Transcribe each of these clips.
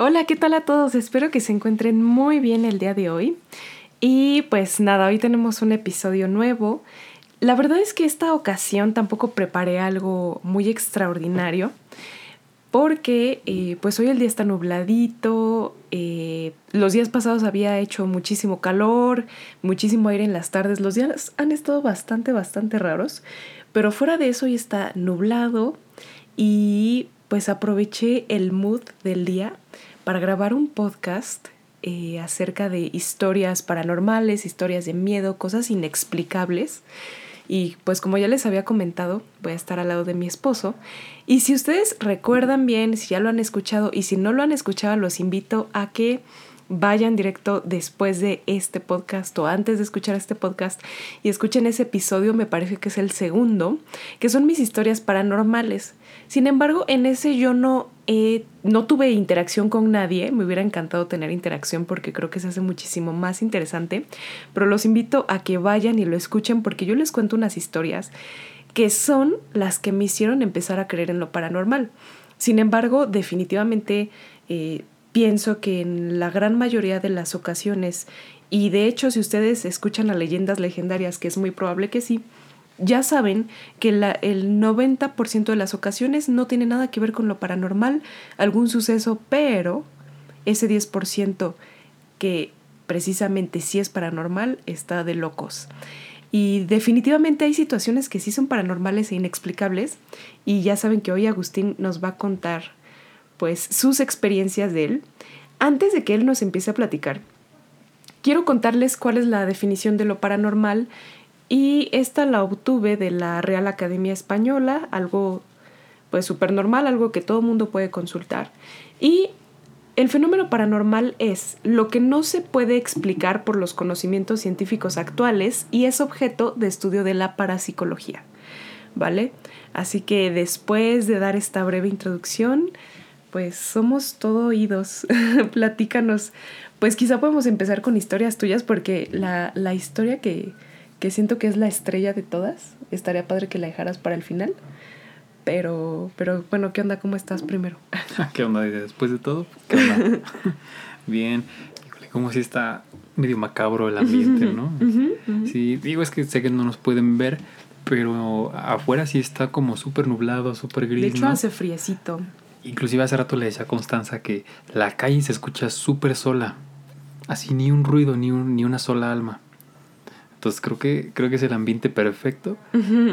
Hola, ¿qué tal a todos? Espero que se encuentren muy bien el día de hoy. Y pues nada, hoy tenemos un episodio nuevo. La verdad es que esta ocasión tampoco preparé algo muy extraordinario porque eh, pues hoy el día está nubladito, eh, los días pasados había hecho muchísimo calor, muchísimo aire en las tardes, los días han estado bastante, bastante raros, pero fuera de eso hoy está nublado y pues aproveché el mood del día para grabar un podcast eh, acerca de historias paranormales, historias de miedo, cosas inexplicables. Y pues como ya les había comentado, voy a estar al lado de mi esposo. Y si ustedes recuerdan bien, si ya lo han escuchado y si no lo han escuchado, los invito a que vayan directo después de este podcast o antes de escuchar este podcast y escuchen ese episodio, me parece que es el segundo, que son mis historias paranormales. Sin embargo, en ese yo no no tuve interacción con nadie, me hubiera encantado tener interacción porque creo que se hace muchísimo más interesante, pero los invito a que vayan y lo escuchen porque yo les cuento unas historias que son las que me hicieron empezar a creer en lo paranormal. Sin embargo, definitivamente eh, pienso que en la gran mayoría de las ocasiones, y de hecho si ustedes escuchan a leyendas legendarias, que es muy probable que sí, ya saben que la, el 90% de las ocasiones no tiene nada que ver con lo paranormal, algún suceso, pero ese 10% que precisamente sí es paranormal está de locos. Y definitivamente hay situaciones que sí son paranormales e inexplicables y ya saben que hoy Agustín nos va a contar pues sus experiencias de él. Antes de que él nos empiece a platicar, quiero contarles cuál es la definición de lo paranormal y esta la obtuve de la Real Academia Española, algo pues súper normal, algo que todo mundo puede consultar. Y el fenómeno paranormal es lo que no se puede explicar por los conocimientos científicos actuales y es objeto de estudio de la parapsicología. ¿Vale? Así que después de dar esta breve introducción, pues somos todo oídos. Platícanos. Pues quizá podemos empezar con historias tuyas porque la, la historia que, que siento que es la estrella de todas. Estaría padre que la dejaras para el final. Pero, pero bueno, ¿qué onda? ¿Cómo estás primero? ¿Qué onda? Después de todo, ¿qué onda? Bien, como si está medio macabro el ambiente, ¿no? Sí, digo, es que sé que no nos pueden ver, pero afuera sí está como súper nublado, súper gris. De hecho, hace friecito. Inclusive hace rato le decía a Constanza que la calle se escucha súper sola. Así ni un ruido, ni, un, ni una sola alma. Entonces creo que, creo que es el ambiente perfecto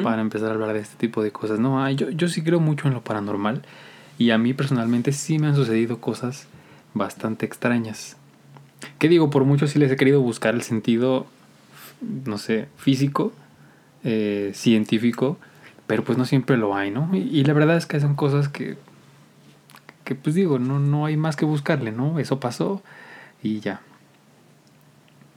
para empezar a hablar de este tipo de cosas. No, yo, yo sí creo mucho en lo paranormal y a mí personalmente sí me han sucedido cosas bastante extrañas. ¿Qué digo? Por mucho sí les he querido buscar el sentido, no sé, físico, eh, científico, pero pues no siempre lo hay, ¿no? Y, la verdad es que son cosas que, que pues digo, no, no hay más que buscarle, ¿no? Eso pasó y ya.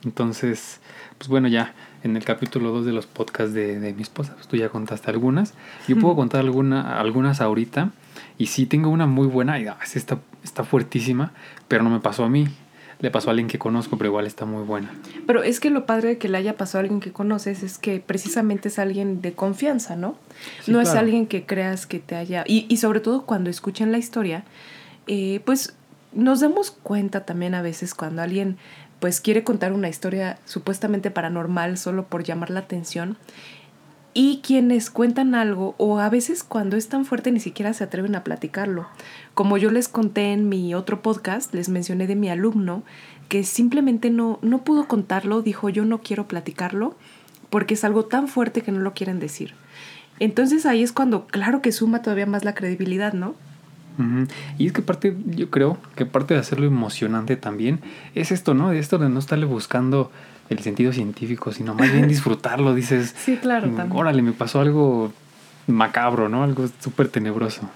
Entonces, pues bueno, ya en el capítulo 2 de los podcasts de, mi esposa, pues tú ya contaste algunas. Yo puedo contar alguna, algunas ahorita. Y sí tengo una muy buena, y ah, está, está fuertísima, pero no me pasó a mí. Le pasó a alguien que conozco, pero igual está muy buena. Pero es que lo padre de que le haya pasado a alguien que conoces es que precisamente es alguien de confianza, ¿no? no es alguien que creas que te haya... Y, y sobre todo cuando escuchan la historia, eh, pues nos damos cuenta también a veces cuando alguien pues quiere contar una historia supuestamente paranormal solo por llamar la atención y quienes cuentan algo o a veces cuando es tan fuerte ni siquiera se atreven a platicarlo. Como yo les conté en mi otro podcast, les mencioné de mi alumno que simplemente no, no pudo contarlo, dijo yo no quiero platicarlo porque es algo tan fuerte que no lo quieren decir. Entonces ahí es cuando claro que suma todavía más la credibilidad, ¿no? Y es que parte, yo creo que parte de hacerlo emocionante también es esto, ¿no? De esto de no estarle buscando el sentido científico, sino más bien disfrutarlo. Dices, sí, claro, mm, órale, me pasó algo macabro, ¿no? Algo súper tenebroso.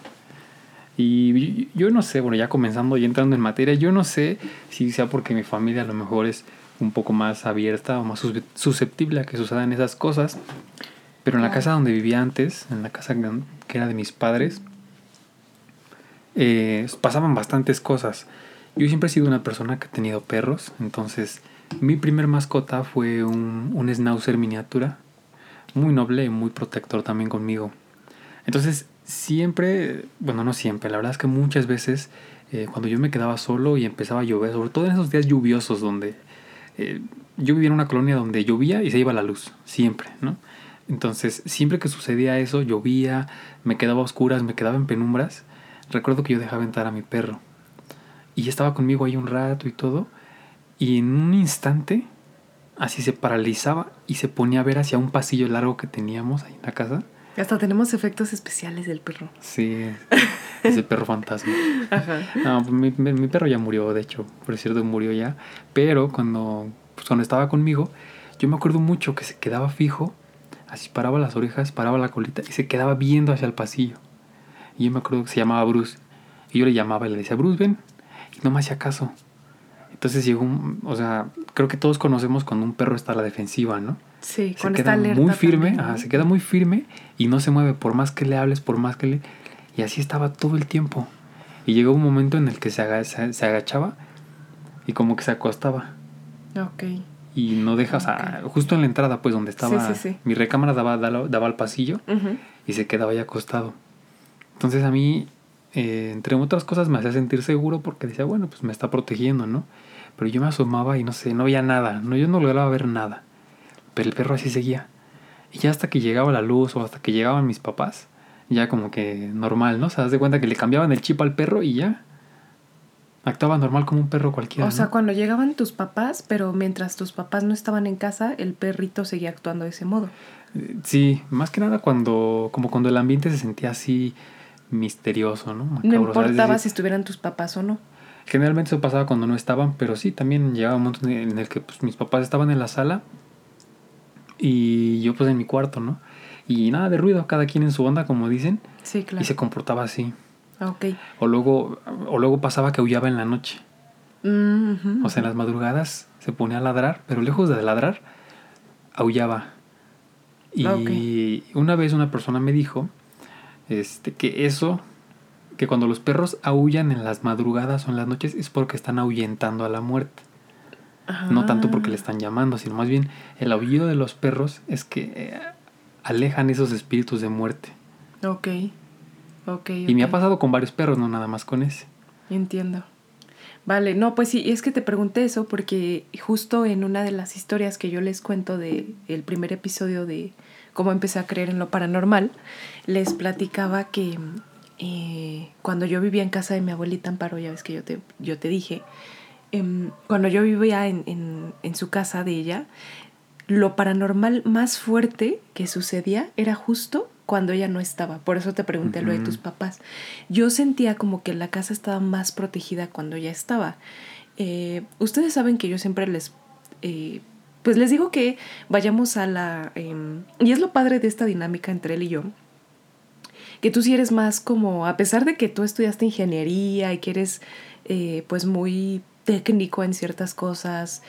Y yo no sé, bueno, ya comenzando y entrando en materia, yo no sé si sea porque mi familia a lo mejor es un poco más abierta o más susceptible a que sucedan esas cosas. Pero en la casa donde vivía antes, en la casa que era de mis padres, eh, pasaban bastantes cosas. Yo siempre he sido una persona que ha tenido perros, entonces mi primer mascota fue un, un schnauzer miniatura, muy noble y muy protector también conmigo. Entonces siempre, bueno, no siempre, la verdad es que muchas veces eh, cuando yo me quedaba solo y empezaba a llover, sobre todo en esos días lluviosos donde eh, yo vivía en una colonia donde llovía y se iba la luz, siempre, ¿no? Entonces, siempre que sucedía eso, llovía, me quedaba a oscuras, me quedaba en penumbras, recuerdo que yo dejaba entrar a mi perro. Y estaba conmigo ahí un rato y todo, y en un instante, así se paralizaba y se ponía a ver hacia un pasillo largo que teníamos ahí en la casa. Hasta tenemos efectos especiales del perro. Sí, ese perro fantasma. Ajá. No, pues mi, mi, perro ya murió, de hecho, por cierto, murió ya. Pero cuando, pues cuando estaba conmigo, yo me acuerdo mucho que se quedaba fijo, así paraba las orejas, paraba la colita y se quedaba viendo hacia el pasillo. Y yo me acuerdo que se llamaba Bruce. Y yo le llamaba y le decía, Bruce, ven. Y no me hacía caso. Entonces llegó un, o sea, creo que todos conocemos cuando un perro está a la defensiva, ¿no? Sí, se queda muy firme, se queda muy firme y no se mueve por más que le hables, por más que le... Y así estaba todo el tiempo. Y llegó un momento en el que se, agachaba y como que se acostaba. Ok. Y no deja, o sea, justo en la entrada, pues donde estaba mi recámara daba, daba, al pasillo y se quedaba ahí acostado. Entonces a mí, eh, entre otras cosas, me hacía sentir seguro porque decía, bueno, pues me está protegiendo, ¿no? Pero yo me asomaba y no sé, no veía nada, no, yo no lograba ver nada. Pero el perro así seguía. Y ya hasta que llegaba la luz o hasta que llegaban mis papás, ya como que normal, ¿no? O sea, das de cuenta que le cambiaban el chip al perro y ya actuaba normal como un perro cualquiera. O sea, cuando llegaban tus papás, pero mientras tus papás no estaban en casa, el perrito seguía actuando de ese modo. Eh, sí, más que nada cuando, como cuando el ambiente se sentía así misterioso, ¿no? no importaba si estuvieran tus papás o no. Generalmente eso pasaba cuando no estaban, pero sí, también llegaba un momento en el que pues, mis papás estaban en la sala y yo pues en mi cuarto, ¿no? Y nada de ruido, cada quien en su onda, como dicen. Sí, claro. Y se comportaba así. Ok. O luego, o luego pasaba que aullaba en la noche. Mm, o sea, en las madrugadas se ponía a ladrar, pero lejos de ladrar, aullaba. Y una vez una persona me dijo este, que eso, que cuando los perros aullan en las madrugadas o en las noches es porque están ahuyentando a la muerte. No tanto porque le están llamando, sino más bien el aullido de los perros es que eh, alejan esos espíritus de muerte. Ok. Ok. Y me ha pasado con varios perros, no nada más con ese. Entiendo. Vale, no, pues sí, es que te pregunté eso porque justo en una de las historias que yo les cuento del el primer episodio de cómo empecé a creer en lo paranormal, les platicaba que eh, cuando yo vivía en casa de mi abuelita Amparo, ya ves que yo te, yo te dije, Em, cuando yo vivía en, su casa de ella, lo paranormal más fuerte que sucedía era justo cuando ella no estaba. Por eso te pregunté lo de tus papás. Yo sentía como que la casa estaba más protegida cuando ella estaba. Eh, ustedes saben que yo siempre les... Eh, pues les digo que vayamos a la... Em, y es lo padre de esta dinámica entre él y yo. Que tú sí eres más como, a pesar de que tú estudiaste ingeniería y que eres eh, pues muy técnico en ciertas cosas.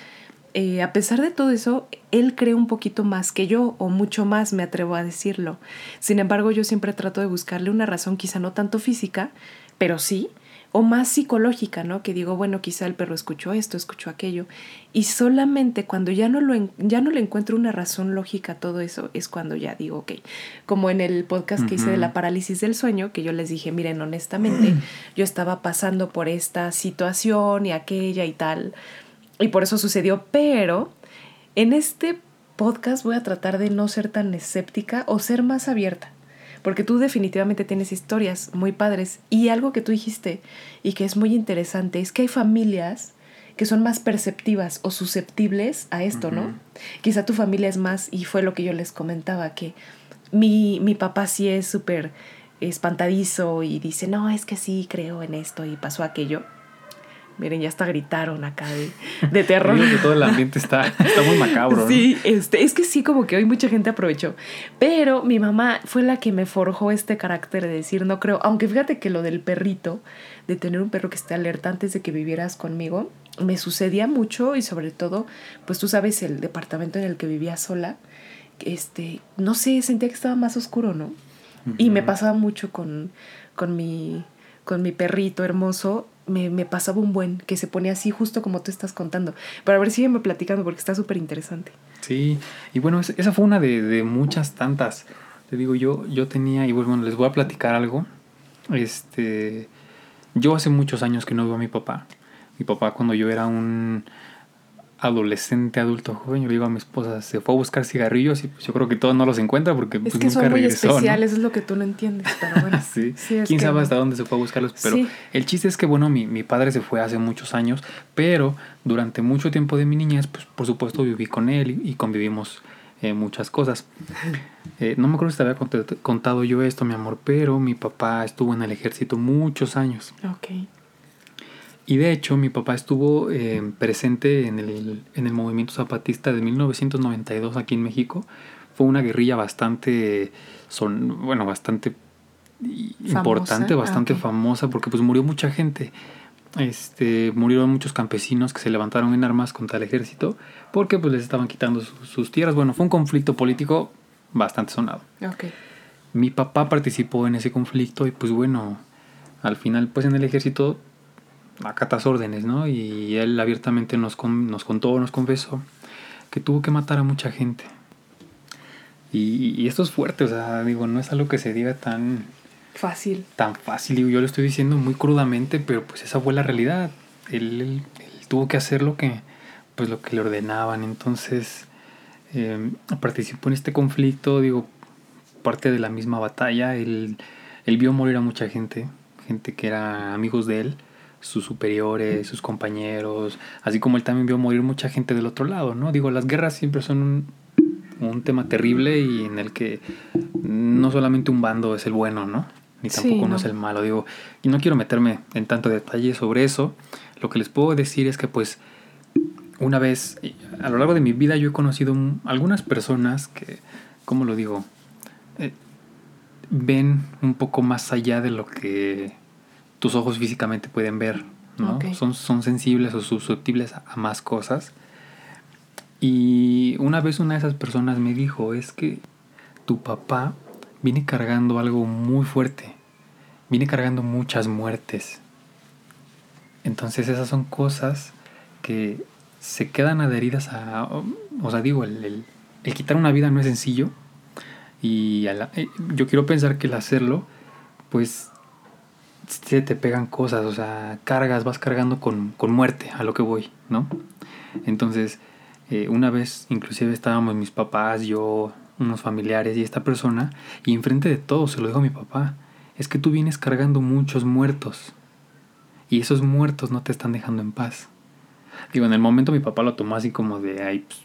Eh, a pesar de todo eso, él cree un poquito más que yo, o mucho más, me atrevo a decirlo. Sin embargo, yo siempre trato de buscarle una razón, quizá no tanto física, pero sí, o más psicológica, ¿no? Que digo, bueno, quizá el perro escuchó esto, escuchó aquello. Y solamente cuando ya no, lo ya no le encuentro una razón lógica a todo eso, es cuando ya digo, ok, como en el podcast que hice de la parálisis del sueño, que yo les dije, miren, honestamente, yo estaba pasando por esta situación y aquella y tal, y por eso sucedió, pero en este podcast voy a tratar de no ser tan escéptica o ser más abierta porque tú definitivamente tienes historias muy padres. Y algo que tú dijiste y que es muy interesante es que hay familias que son más perceptivas o susceptibles a esto, ¿no? Quizá tu familia es más, y fue lo que yo les comentaba, que mi, mi papá sí es súper espantadizo y dice, no, es que sí, creo en esto y pasó aquello. Miren, ya hasta gritaron acá de, de terror. que todo el ambiente está, está muy macabro. Sí, este, es que sí, como que hoy mucha gente aprovechó. Pero mi mamá fue la que me forjó este carácter de decir, no creo, aunque fíjate que lo del perrito, de tener un perro que esté alerta antes de que vivieras conmigo, me sucedía mucho y sobre todo, pues tú sabes, el departamento en el que vivía sola, este, no sé, sentía que estaba más oscuro, ¿no? Y me pasaba mucho con, con mi con mi perrito hermoso me, me, pasaba un buen, que se pone así justo como tú estás contando. Pero a ver, sígueme platicando porque está súper interesante. Sí, y bueno, esa fue una de, de, muchas tantas. Te digo, yo, yo tenía, y bueno, les voy a platicar algo. Este, Yo hace muchos años que no veo a mi papá. Mi papá cuando yo era un adolescente, adulto, joven, yo le digo a mi esposa, se fue a buscar cigarrillos y pues yo creo que todos no los encuentra porque es pues, que nunca son muy regresó, ¿no? especiales, es lo que tú no entiendes, pero bueno. sí. Quién sabe hasta dónde se fue a buscarlos. Pero Sí. el chiste es que, bueno, mi, mi padre se fue hace muchos años, pero durante mucho tiempo de mi niñez, pues por supuesto viví con él y, y convivimos eh, muchas cosas. Eh, no me acuerdo si te había cont- contado yo esto, mi amor, pero mi papá estuvo en el ejército muchos años. Ok. Y de hecho, mi papá estuvo eh, presente en el, en el movimiento zapatista de 1992 aquí en México. Fue una guerrilla bastante, son, bueno, bastante Famosa. importante, Ah, bastante famosa, porque pues murió mucha gente. Este, murieron muchos campesinos que se levantaron en armas contra el ejército porque pues les estaban quitando su- sus tierras. Bueno, fue un conflicto político bastante sonado. Mi papá participó en ese conflicto y pues bueno, al final pues en el ejército acatas órdenes, ¿no? Y él abiertamente nos, con- nos contó, nos confesó que tuvo que matar a mucha gente. Y, y esto es fuerte, o sea, digo, no es algo que se diga tan, Fácil. tan fácil, digo, yo lo estoy diciendo muy crudamente, pero pues esa fue la realidad. Él, él- él tuvo que hacer lo que, pues lo que le ordenaban, entonces eh, participó en este conflicto, digo, parte de la misma batalla, él, él vio morir a mucha gente, gente que era amigos de él, sus superiores, sus compañeros, así como él también vio morir mucha gente del otro lado, ¿no? Digo, las guerras siempre son un, un tema terrible y en el que no solamente un bando es el bueno, ¿no? Ni Sí, tampoco uno no. es el malo. Digo, y no quiero meterme en tanto detalle sobre eso. Lo que les puedo decir es que pues una vez, a lo largo de mi vida yo he conocido un- algunas personas que, ¿cómo lo digo? Eh, ven un poco más allá de lo que tus ojos físicamente pueden ver, ¿no? Son, son sensibles o susceptibles a, a más cosas. Y una vez una de esas personas me dijo, es que tu papá viene cargando algo muy fuerte, viene cargando muchas muertes. Entonces esas son cosas que se quedan adheridas a... O sea, digo, el, el- el quitar una vida no es sencillo. Y la- eh, yo quiero pensar que el hacerlo, pues se te pegan cosas, o sea, cargas, vas cargando con, con muerte a lo que voy, ¿no? Entonces, eh, una vez inclusive estábamos mis papás, yo, unos familiares y esta persona, y enfrente de todos se lo dijo a mi papá, es que tú vienes cargando muchos muertos y esos muertos no te están dejando en paz. Digo, en el momento mi papá lo tomó así como de, ay, pues,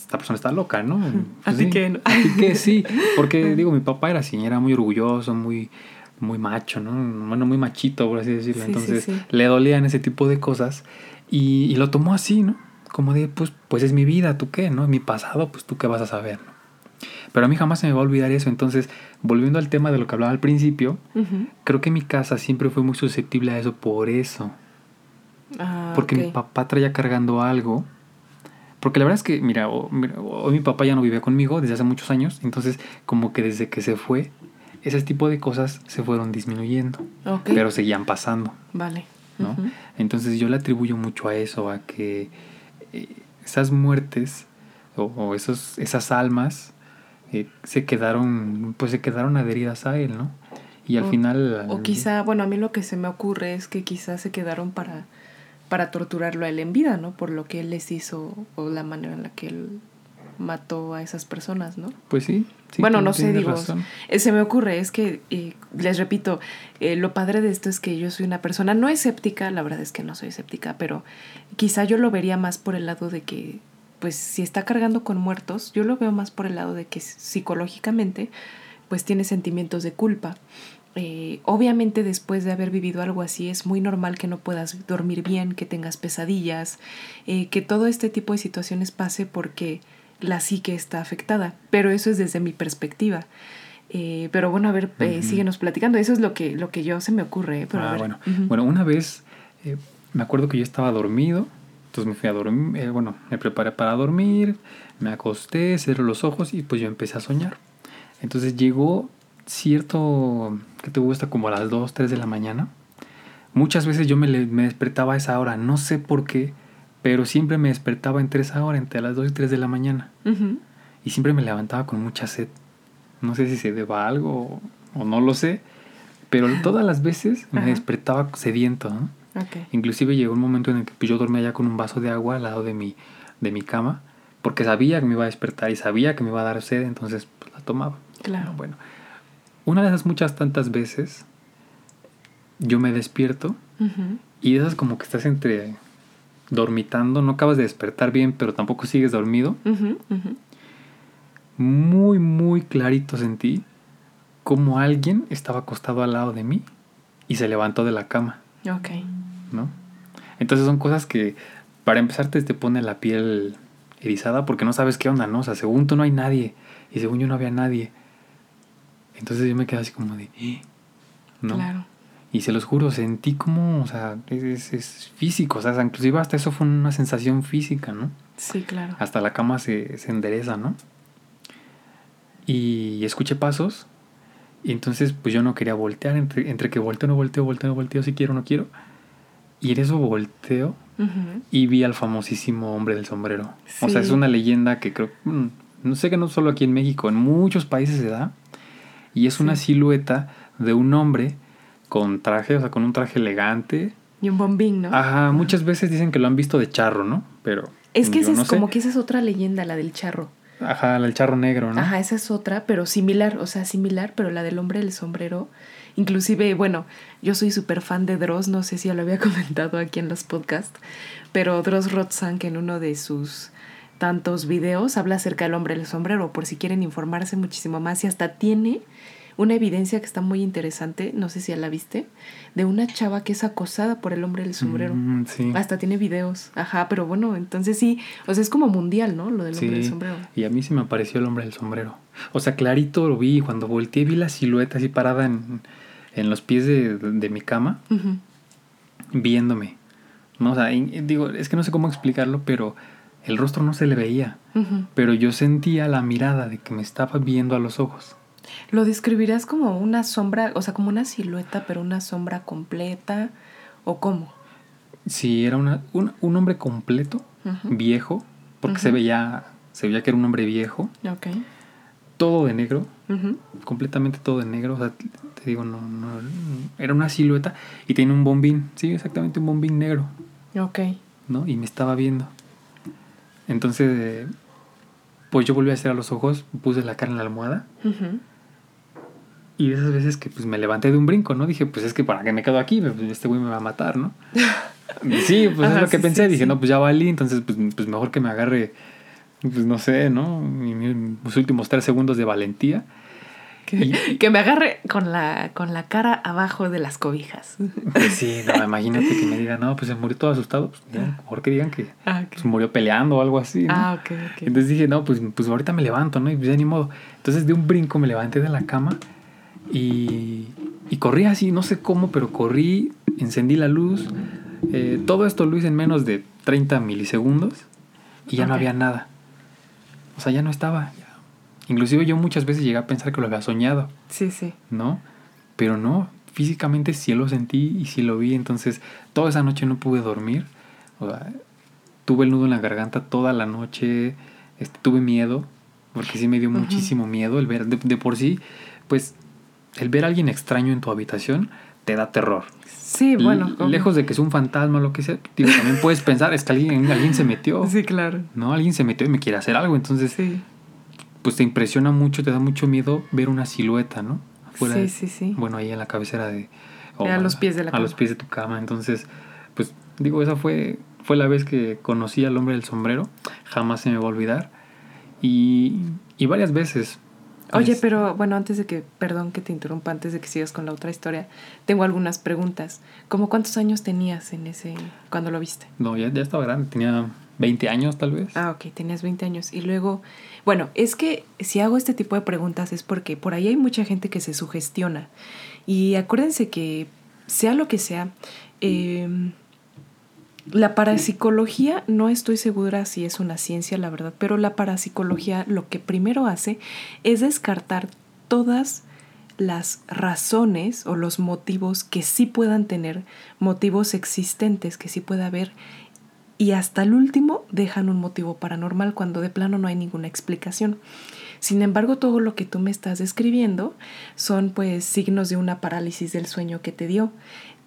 esta persona está loca, ¿no? Pues Así sí, que. Así que sí, porque digo, mi papá era así, era muy orgulloso, muy, muy macho, ¿no? Bueno, muy machito, por así decirlo. Sí, sí, Entonces sí. le dolían ese tipo de cosas y, y lo tomó así, ¿no? Como de, pues, pues es mi vida, ¿tú qué? ¿No? Mi pasado, pues tú qué vas a saber, ¿no? Pero a mí jamás se me va a olvidar eso. Entonces, volviendo al tema de lo que hablaba al principio, creo que mi casa siempre fue muy susceptible a eso por eso. Ah, Porque mi papá traía cargando algo. Porque la verdad es que, mira, hoy mi papá ya no vivía conmigo desde hace muchos años. Entonces, como que desde que se fue, ese tipo de cosas se fueron disminuyendo. Ok. Pero seguían pasando, Vale. ¿no? Entonces yo le atribuyo mucho a eso, a que eh, esas muertes o, o esos, esas almas eh, se quedaron, pues se quedaron adheridas a él, ¿no? Y al O- final... O quizá, bueno, a mí lo que se me ocurre es que quizá se quedaron para, para torturarlo a él en vida, ¿no? Por lo que él les hizo o la manera en la que él mató a esas personas, ¿no? Pues sí. Sí, bueno, no sé, digo, eh, se me ocurre, es que, eh, les repito, eh, lo padre de esto es que yo soy una persona no escéptica, la verdad es que no soy escéptica, pero quizá yo lo vería más por el lado de que, pues si está cargando con muertos, yo lo veo más por el lado de que psicológicamente, pues tiene sentimientos de culpa. Eh, obviamente después de haber vivido algo así es muy normal que no puedas dormir bien, que tengas pesadillas, eh, que todo este tipo de situaciones pase porque la psique está afectada, pero eso es desde mi perspectiva. Eh, pero bueno, a ver, eh, Ujú. síguenos platicando. Eso es lo que, lo que yo se me ocurre. eh, pero a ah, ver. bueno. Bueno, una vez eh, me acuerdo que yo estaba dormido, entonces me fui a dormir, bueno, me preparé para dormir, me acosté, cerré los ojos y pues yo empecé a soñar. Entonces llegó cierto, que te gusta como a las 2, 3 de la mañana. Muchas veces yo me, me despertaba a esa hora, no sé por qué, pero siempre me despertaba entre esa hora, entre las 2 y 3 de la mañana. Ujú. Y siempre me levantaba con mucha sed. No sé si se deba a algo o, o no lo sé, Pero todas las veces me despertaba sediento, ¿no? Inclusive llegó un momento en el que pues, yo dormía ya con un vaso de agua al lado de mi, de mi cama, porque sabía que me iba a despertar y sabía que me iba a dar sed, entonces pues, la tomaba. Claro. Bueno, una de esas muchas tantas veces, yo me despierto y esas como que estás entre dormitando, no acabas de despertar bien, pero tampoco sigues dormido. Muy, muy clarito sentí como alguien estaba acostado al lado de mí y se levantó de la cama. Ok. ¿No? Entonces son cosas que para empezar te, te pone la piel erizada porque no sabes qué onda, ¿no? O sea, según tú no hay nadie y según yo no había nadie. Entonces yo me quedé así como de, ¿Eh? ¿no? Claro. Y se los juro, sentí como, o sea, es, es, físico, o sea, inclusive hasta eso fue una sensación física, ¿no? Sí, claro. Hasta la cama se, se endereza, ¿no? Y escuché pasos y entonces pues yo no quería voltear, entre, entre que volteo, no volteo, volteo, no volteo, si quiero, no quiero. Y en eso volteo y vi al famosísimo hombre del sombrero. O sea, es una leyenda que creo, mm, no sé que no solo aquí en México, en muchos países se da. Y es una silueta de un hombre con traje, o sea, con un traje elegante. Y un bombín, ¿no? Ajá, muchas veces dicen que lo han visto de charro, ¿no? Pero... Es que es como que esa es otra leyenda, la del charro. Ajá, el charro negro, ¿no? Ajá, esa es otra, pero similar, o sea, similar, pero la del hombre del sombrero. Inclusive, bueno, yo soy súper fan de Dross, no sé si ya lo había comentado aquí en los podcasts, pero Dross Rotzank en uno de sus tantos videos habla acerca del hombre del sombrero, por si quieren informarse muchísimo más, y hasta tiene una evidencia que está muy interesante, no sé si ya la viste, de una chava que es acosada por el hombre del sombrero. Mm, sí. Hasta tiene videos. Ajá, pero bueno, entonces sí, o sea, es como mundial, ¿no? Lo del hombre del sombrero. Y a mí sí me apareció el hombre del sombrero. O sea, clarito lo vi, cuando volteé vi la silueta así parada en, en los pies de, de mi cama, viéndome. ¿no? O sea, digo, es que no sé cómo explicarlo, pero el rostro no se le veía. Pero yo sentía la mirada de que me estaba viendo a los ojos. ¿Lo describirías como una sombra, o sea, como una silueta, pero una sombra completa? ¿O cómo? Sí, era una, un, hombre completo, viejo, porque se veía se veía que era un hombre viejo. Ok. Todo de negro, completamente todo de negro. O sea, te digo, no, no, era una silueta y tenía un bombín, sí, exactamente un bombín negro. Ok. ¿No? Y me estaba viendo. Entonces, pues yo volví a cerrar los ojos, puse la cara en la almohada. Y de esas veces que pues me levanté de un brinco, ¿no? Dije, pues es que para que me quedo aquí, pues, este güey me va a matar, ¿no? sí, pues es lo que pensé. Dije, no, pues ya valí, entonces pues, pues, mejor que me agarre, pues no sé, ¿no? Mis últimos tres segundos de valentía. Que, me agarre con la, con la cara abajo de las cobijas. Pues sí, no, imagínate que me digan, no, pues se murió todo asustado. Pues mejor que digan que ah, pues, murió peleando o algo así. ¿no? Ah, ok, ok. Entonces dije, no, pues, pues ahorita me levanto, ¿no? Y pues ya ni modo. Entonces de un brinco me levanté de la cama y, y corrí así, no sé cómo, pero corrí, encendí la luz. Eh, todo esto lo hice en menos de 30 milisegundos y ya no había nada. O sea, ya no estaba. Inclusive yo muchas veces llegué a pensar que lo había soñado. Sí, sí. ¿No? Pero no, físicamente sí lo sentí y sí lo vi. Entonces, toda esa noche no pude dormir. O sea, tuve el nudo en la garganta toda la noche. Este, tuve miedo, porque sí me dio muchísimo miedo el ver. De, por sí, pues, el ver a alguien extraño en tu habitación te da terror. Sí, bueno. lejos de que es un fantasma o lo que sea, también puedes pensar, es que alguien, alguien se metió. Sí, claro. No, alguien se metió y me quiere hacer algo. Entonces, sí pues te impresiona mucho, te da mucho miedo ver una silueta, ¿no? sí, sí, sí. Bueno, ahí en la cabecera de... a los pies de la cama. A los pies de tu cama. Entonces, pues digo, esa fue, fue la vez que conocí al hombre del sombrero. Jamás se me va a olvidar. Y, y varias veces. Oye, pero bueno, antes de que, perdón que te interrumpa, antes de que sigas con la otra historia, tengo algunas preguntas. ¿Cómo cuántos años tenías en ese, cuando lo viste? No, ya, ya estaba grande, tenía 20 años tal vez. Ah, ok, tenías 20 años. Y luego, bueno, es que si hago este tipo de preguntas es porque por ahí hay mucha gente que se sugestiona. Y acuérdense que sea lo que sea, em, la parapsicología, no estoy segura si es una ciencia, la verdad, pero la parapsicología lo que primero hace es descartar todas las razones o los motivos que sí puedan tener, motivos existentes que sí pueda haber y hasta el último dejan un motivo paranormal cuando de plano no hay ninguna explicación. Sin embargo, todo lo que tú me estás describiendo son pues signos de una parálisis del sueño que te dio.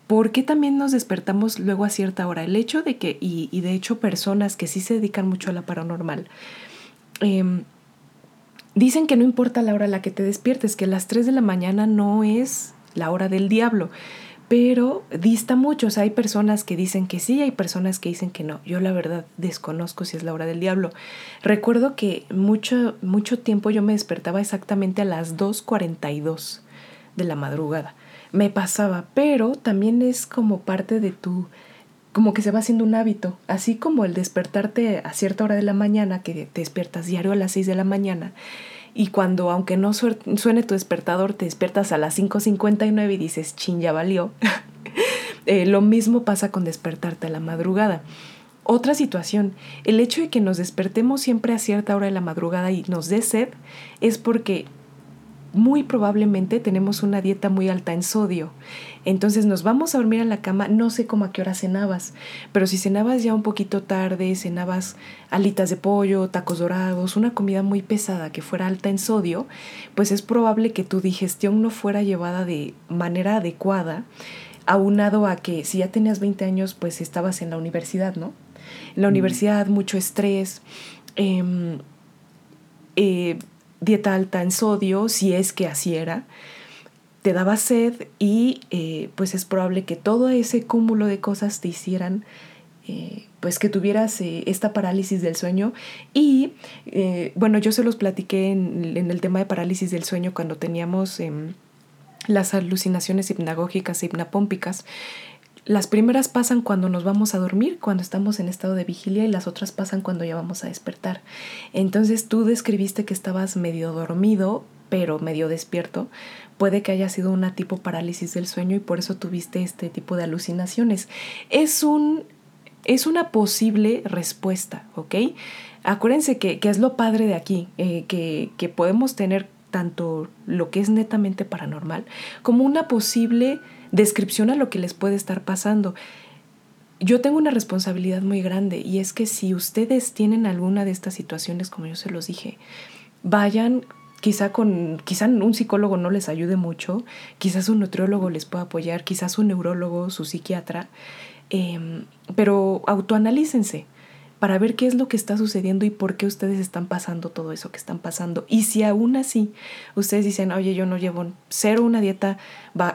¿Por qué también nos despertamos luego a cierta hora? El hecho de que, y, de hecho personas que sí se dedican mucho a la paranormal, em, dicen que no importa la hora a la que te despiertes, que las 3 de la mañana no es la hora del diablo pero dista mucho. O sea, hay personas que dicen que sí, hay personas que dicen que no. Yo la verdad desconozco si es la hora del diablo. Recuerdo que mucho, mucho tiempo yo me despertaba exactamente a las 2.42 de la madrugada. Me pasaba, pero también es como parte de tu como que se va haciendo un hábito, así como el despertarte a cierta hora de la mañana, que te despiertas diario a las 6 de la mañana, y cuando, aunque no suene tu despertador, te despiertas a las 5.59 y dices, chin, ya valió. Eh, lo mismo pasa con despertarte a la madrugada. Otra situación, el hecho de que nos despertemos siempre a cierta hora de la madrugada y nos dé sed es porque muy probablemente tenemos una dieta muy alta en sodio. Entonces nos vamos a dormir a la cama, no sé cómo a qué hora cenabas, pero si cenabas ya un poquito tarde, cenabas alitas de pollo, tacos dorados, una comida muy pesada que fuera alta en sodio, pues es probable que tu digestión no fuera llevada de manera adecuada, aunado a que si ya tenías 20 años, pues estabas en la universidad, ¿no? En la universidad, mucho estrés. Em, eh, dieta alta en sodio, si es que así era, te daba sed y eh, pues es probable que todo ese cúmulo de cosas te hicieran eh, pues que tuvieras eh, esta parálisis del sueño. Y bueno yo se los platiqué en, en, el tema de parálisis del sueño cuando teníamos em, las alucinaciones hipnagógicas e hipnapómpicas las primeras pasan cuando nos vamos a dormir, cuando estamos en estado de vigilia, y las otras pasan cuando ya vamos a despertar. Entonces tú describiste que estabas medio dormido, pero medio despierto. Puede que haya sido una tipo parálisis del sueño y por eso tuviste este tipo de alucinaciones. Es un es una posible respuesta, ¿ok? Acuérdense que, es lo padre de aquí, eh, que, que podemos tener tanto lo que es netamente paranormal como una posible descripción a lo que les puede estar pasando. Yo tengo una responsabilidad muy grande y es que si ustedes tienen alguna de estas situaciones, como yo se los dije, vayan quizá con quizá un psicólogo no les ayude mucho, quizás un nutriólogo les pueda apoyar, quizás un neurólogo, su psiquiatra, em, pero autoanalícense para ver qué es lo que está sucediendo y por qué ustedes están pasando todo eso que están pasando. Y si aún así ustedes dicen, oye, yo no llevo cero una dieta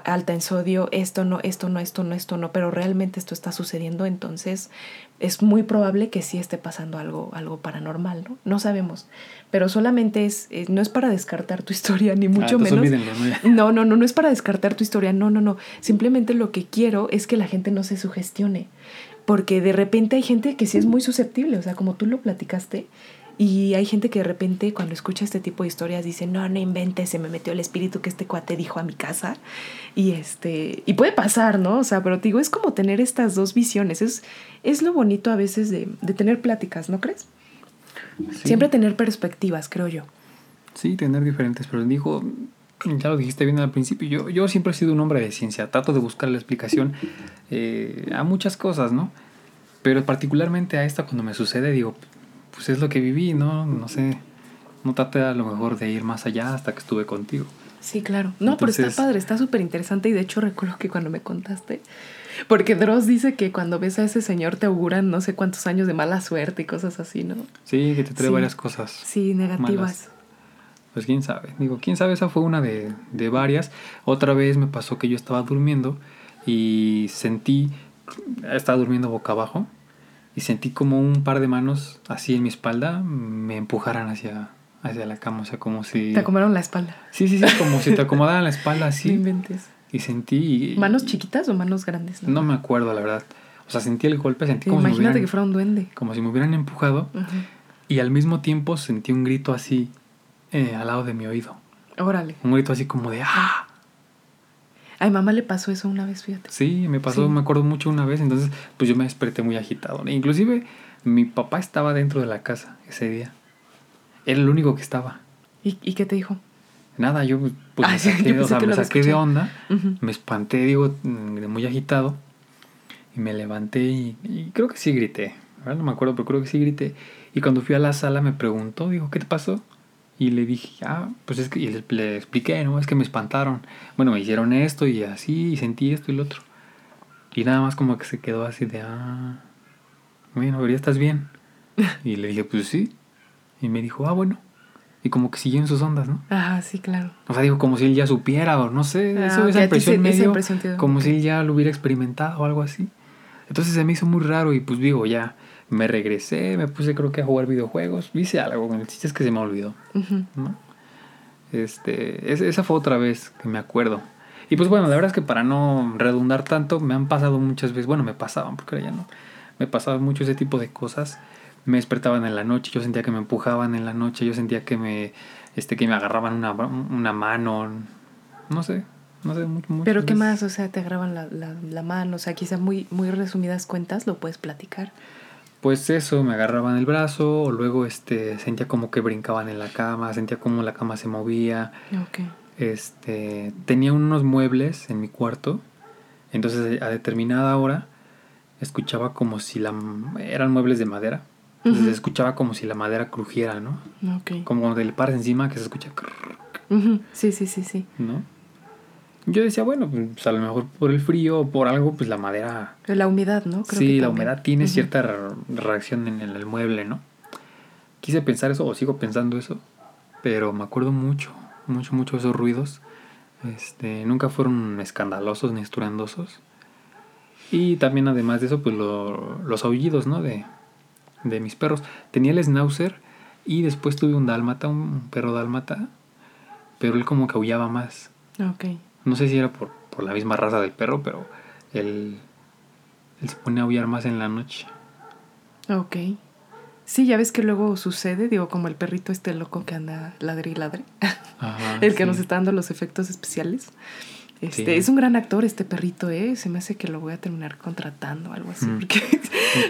alta en sodio, esto no, esto no, esto no, esto no, pero realmente esto está sucediendo, entonces es muy probable que sí esté pasando algo, algo paranormal, ¿no? No sabemos, pero solamente es, eh, no es para descartar tu historia, ni mucho ah, menos. No, no, no, no es para descartar tu historia, no, no, no. Simplemente lo que quiero es que la gente no se sugestione porque de repente hay gente que sí es muy susceptible, o sea, como tú lo platicaste, y hay gente que de repente cuando escucha este tipo de historias dice, no, no inventes, se me metió el espíritu que este cuate dijo a mi casa. Y este, y puede pasar, ¿no? O sea, pero te digo, es como tener estas dos visiones. Es, es lo bonito a veces de, tener pláticas, ¿no crees? Siempre tener perspectivas, creo yo. Sí, tener diferentes, pero dijo, ya lo dijiste bien al principio, yo, yo siempre he sido un hombre de ciencia, trato de buscar la explicación eh, a muchas cosas, ¿no? Pero particularmente a esta cuando me sucede digo, pues es lo que viví, ¿no? No sé, no traté a lo mejor de ir más allá hasta que estuve contigo. Sí, claro. No, pero está padre, está súper interesante y de hecho recuerdo que cuando me contaste, porque Dross dice que cuando ves a ese señor te auguran no sé cuántos años de mala suerte y cosas así, ¿no? Sí, que te trae varias cosas. Sí, negativas pues quién sabe. Digo, quién sabe, esa fue una de, de varias. Otra vez me pasó que yo estaba durmiendo y sentí, estaba durmiendo boca abajo y sentí como un par de manos así en mi espalda me empujaran hacia, hacia la cama, o sea, como si... Te acomodaron la espalda. Sí, sí, sí, como si te acomodaran la espalda así. No inventes. Y sentí... ¿Manos chiquitas o manos grandes? No, me acuerdo, la verdad. O sea, sentí el golpe, sentí como Imagínate si me hubieran, que fuera un duende. Como si me hubieran empujado. Y al mismo tiempo sentí un grito así eh, al lado de mi oído. Órale. Un grito así como de ¡ah! A mi mamá le pasó eso una vez, fíjate. Sí, me pasó, me acuerdo mucho una vez, entonces pues yo me desperté muy agitado. Inclusive mi papá estaba dentro de la casa ese día. Era el único que estaba. ¿Y, qué te dijo? Nada, yo pues me saqué, o sea, me saqué de onda, me espanté, digo, mm, muy agitado, y me levanté y, y creo que sí grité. no me acuerdo, pero creo que sí grité. Y cuando fui a la sala me preguntó, digo, ¿qué te pasó? Y le dije, ah, pues es que y le, le expliqué, ¿no? Es que me espantaron. Bueno, me hicieron esto y así, y sentí esto y lo otro. Y nada más como que se quedó así de, ah, bueno, pero ya estás bien. Y le dije, pues sí. Y me dijo, ah, bueno. Y como que siguió en sus ondas, ¿no? Ajá, sí, claro. O sea, digo, como si él ya supiera o no sé, Ah, eso, ok, esa impresión sí- esa medio, impresión como si él ya lo hubiera experimentado o algo así. Entonces se me hizo muy raro y pues digo, ya me regresé, me puse creo que a jugar videojuegos, hice algo, el chiste es que se me olvidó, Ujú. ¿no? Este, es- esa fue otra vez que me acuerdo. Y pues bueno, la verdad es que para no redundar tanto, me han pasado muchas veces, bueno, me pasaban, porque ya no, me pasaban mucho ese tipo de cosas. Me despertaban en la noche, yo sentía que me empujaban en la noche, yo sentía que me, este, que me agarraban una, una mano, no sé, no sé, mucho, muchas Pero ¿qué más? O sea, te agarraban la, la, la mano, o sea, quizá muy, muy resumidas cuentas lo puedes platicar. Pues eso, me agarraban el brazo, o luego este, sentía como que brincaban en la cama, sentía como la cama se movía. Este, tenía unos muebles en mi cuarto, entonces a determinada hora escuchaba como si la eran muebles de madera. Entonces escuchaba como si la madera crujiera, ¿no? Ok. Como cuando le paras encima que se escucha. Sí, sí, sí, sí. ¿no? Yo decía, bueno, pues a lo mejor por el frío o por algo, pues la madera La humedad, ¿no? Creo sí, que la humedad tiene cierta re- reacción en el, el mueble, ¿no? Quise pensar eso, o sigo pensando eso, pero me acuerdo mucho, mucho, mucho de esos ruidos. Este, nunca fueron escandalosos ni estruendosos. Y también, además de eso, pues lo- los aullidos, ¿no? De, de mis perros. Tenía el schnauzer y después tuve un dálmata, un perro dálmata, pero él como que aullaba más. Ok. No sé si era por, por la misma raza del perro, pero él, él se pone a aullar más en la noche. Ok. Sí, ya ves que luego sucede, digo, como el perrito este loco que anda ladre y ladre, Ajá, el que sí. nos está dando los efectos especiales. Este, Sí. Es un gran actor este perrito, ¿eh? Se me hace que lo voy a terminar contratando o algo así. Mm. Porque...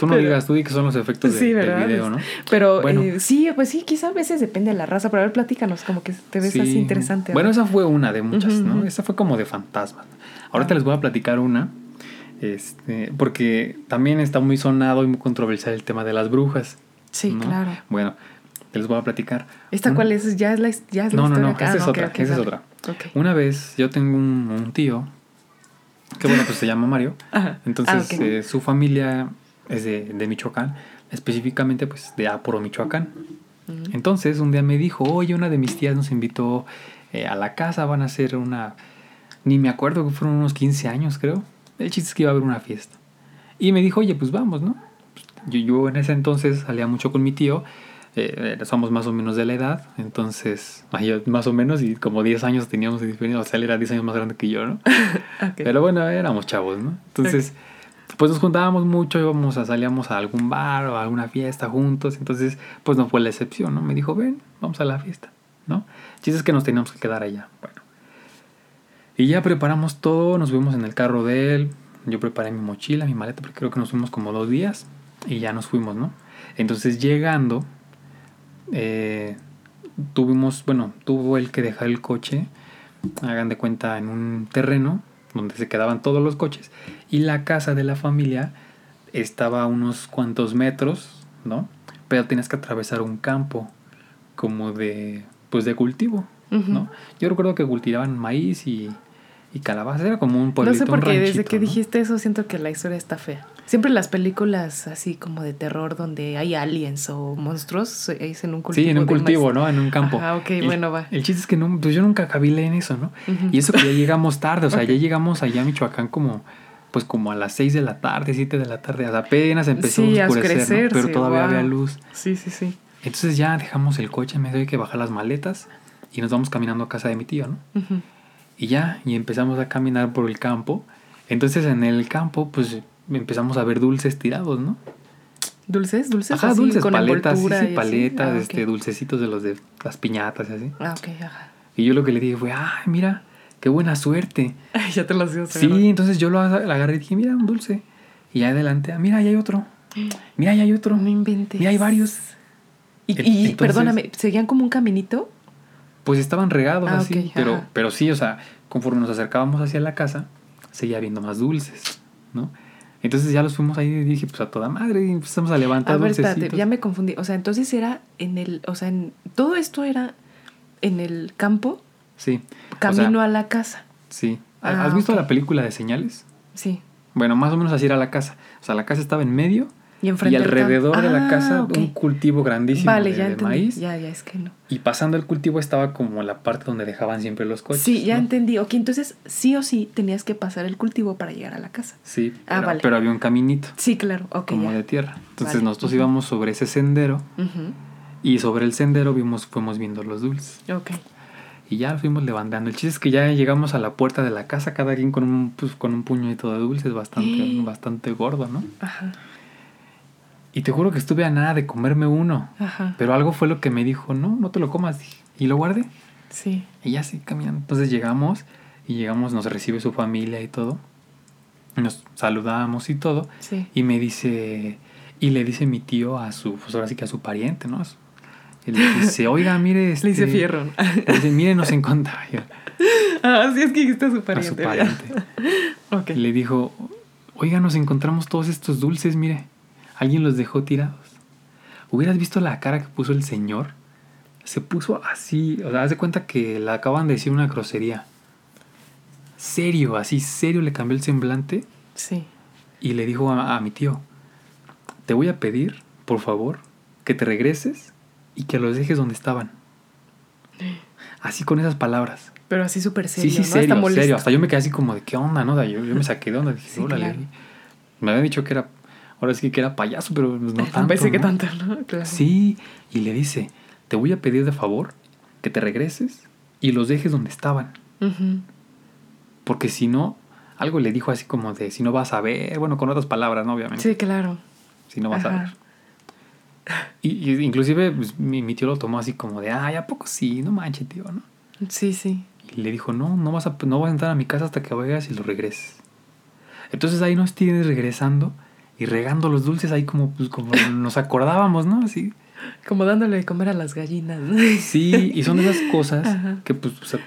Tú no pero- digas, tú di que son los efectos de- Sí, del video, ¿no? Pero Bueno. eh, sí, pues sí, quizá a veces depende de la raza, pero a ver, platícanos, como que te ves Sí. así interesante. Bueno, esa fue una de muchas, ¿no? Esa fue como de fantasmas. Ahorita Ah. les voy a platicar una, este, porque también está muy sonado y muy controversial el tema de las brujas. Sí, ¿no? claro. Bueno, les voy a platicar. ¿Esta Un- cuál es? ¿Ya es la, ya es No, no, historia? no, acá? esa Ah, es ok, otra, ok, esa es otra. Ok. Una vez yo tengo un, un tío, que bueno, pues se llama Mario. Ajá. Entonces, Ah, eh, su familia es de, de Michoacán, específicamente pues de Apuro, Michoacán. Entonces, un día me dijo, oye, una de mis tías nos invitó eh, a la casa, van a hacer una... Ni me acuerdo, que fueron unos 15 años, creo. El chiste es que iba a haber una fiesta. Y me dijo, oye, pues vamos, ¿no? Yo, yo en ese entonces salía mucho con mi tío, eh, eh, somos más o menos de la edad, entonces, más o menos, y como 10 años teníamos de diferencia, o sea, él era 10 años más grande que yo, ¿no? Pero bueno, éramos chavos, ¿no? Entonces, pues nos juntábamos mucho, íbamos a, salíamos a algún bar o a alguna fiesta juntos. Entonces, pues no fue la excepción, ¿no? Me dijo, ven, vamos a la fiesta, ¿no? El chiste es que nos teníamos que quedar allá. Bueno. Y ya preparamos todo, nos fuimos en el carro de él. Yo preparé mi mochila, mi maleta, porque creo que nos fuimos como dos días. Y ya nos fuimos, ¿no? Entonces, llegando, eh, tuvimos, bueno, tuvo él que dejar el coche, hagan de cuenta, en un terreno donde se quedaban todos los coches. Y la casa de la familia estaba a unos cuantos metros, ¿no? Pero tenías que atravesar un campo como de, pues de cultivo. ¿no? Yo recuerdo que cultivaban maíz y, y calabazas, era como un No pueblito, sé por qué, desde que ¿no? dijiste eso siento que la historia está fea. Siempre las películas así como de terror donde hay aliens o monstruos es en un cultivo. Sí, en un cultivo, maíz. ¿no? En un campo. Ajá, ok, El- bueno, va. El chiste es que no, pues yo nunca cabilé en eso, ¿no? Y eso que ya llegamos tarde, o sea, ya llegamos allá a Michoacán como, pues como a las 6 de la tarde, 7 de la tarde, apenas empezó Sí, a oscurecer, ¿no? Pero todavía wow. había luz. Sí, sí, sí. Entonces ya dejamos el coche, me doy que bajar las maletas y nos vamos caminando a casa de mi tío, ¿no? Ujú. Y ya, y empezamos a caminar por el campo. Entonces en el campo, pues empezamos a ver dulces tirados, ¿no? ¿Dulces? ¿Dulces? Ajá, así, dulces, con paletas, sí, sí, paletas, Ah, ok. este, dulcecitos de los de las piñatas y así. Ah, ok, ajá. Y yo lo que le dije fue, ay, mira, qué buena suerte. Ay, ya te los dio. Sí, entonces yo lo ag- lo agarré y dije, mira, un dulce. Y ya adelante, ah, mira, ahí hay otro. Mira, ahí hay otro. No inventes. Mira, hay varios. Y, En- y, entonces- perdóname, ¿seguían como un caminito? Pues estaban regados Ah, así, pero, ajá. pero sí, o sea, conforme nos acercábamos hacia la casa, seguía viendo más dulces, ¿no? Entonces ya los fuimos ahí y dije, pues a toda madre, y empezamos a levantar A ver, dulcecitos. espérate, ya me confundí. O sea, entonces era en el. O sea, en, todo esto era en el campo, Sí. O camino sea, a la casa. Sí. Ah, ¿Has visto la película de señales? Sí. Bueno, más o menos así era la casa. O sea, la casa estaba en medio Y y alrededor de la Ah, casa un cultivo grandísimo Vale, de, ya de maíz. Ya, ya, es que no. Y pasando el cultivo estaba como la parte donde dejaban siempre los coches. sí, ya ¿no? entendí. Ok, entonces sí o sí tenías que pasar el cultivo para llegar a la casa. Sí, Ah, pero, vale. pero había un caminito Sí, claro. Ok, como ya. de tierra. Entonces Vale. nosotros íbamos sobre ese sendero y sobre el sendero vimos, fuimos viendo los dulces. Ok. Y ya fuimos levantando. El chiste es que ya llegamos a la puerta de la casa, cada quien con un, pues, con un puñito de dulces bastante, bastante gordo, ¿no? Ajá. Y te juro que estuve a nada de comerme uno. Ajá. Pero algo fue lo que me dijo, no, no te lo comas. Y lo guardé. Sí. Y ya sí, caminando. Entonces llegamos y llegamos, nos recibe su familia y todo. Nos saludamos y todo. Sí. Y me dice, y le dice mi tío a su, pues ahora sí que a su pariente, ¿no? Y le dice, oiga, mire, este, Le hice fierro. le dice, mire, nos encontramos. ah, sí, es que dijiste a su A pariente. su pariente. Le dijo, oiga, nos encontramos todos estos dulces, mire. Alguien los dejó tirados. ¿Hubieras visto la cara que puso el señor? Se puso así, o sea, haz de cuenta que le acaban de decir una grosería. Serio, así, serio le cambió el semblante Sí. y le dijo a, a mi tío, te voy a pedir, por favor, que te regreses y que los dejes donde estaban. Así con esas palabras. Pero así súper serio, sí, sí, ¿no? Hasta serio, serio. Hasta yo me quedé así como de, ¿qué onda, no? O sea, yo, yo me saqué de onda. Dije, Sí, órale. claro. Me habían dicho que era, ahora sí que era payaso, pero no tanto. pensé que tanto, ¿no? Claro. Sí, y le dice, te voy a pedir de favor que te regreses y los dejes donde estaban. Porque si no, algo le dijo así como de, si no vas a ver, bueno, con otras palabras, ¿no? Obviamente. Sí, claro. Si no vas a ver. Y, y inclusive pues, mi, mi tío lo tomó así como de, ay, ¿a poco sí? No manches, tío, ¿no? Sí, sí. Y le dijo, no, no vas, a, no vas a entrar a mi casa hasta que vayas y lo regreses. Entonces ahí nos tienes regresando y regando los dulces ahí como, pues, como nos acordábamos, ¿no? Así. Como dándole de comer a las gallinas. ¿no? Sí, y son esas cosas Ajá. que pues, o sea,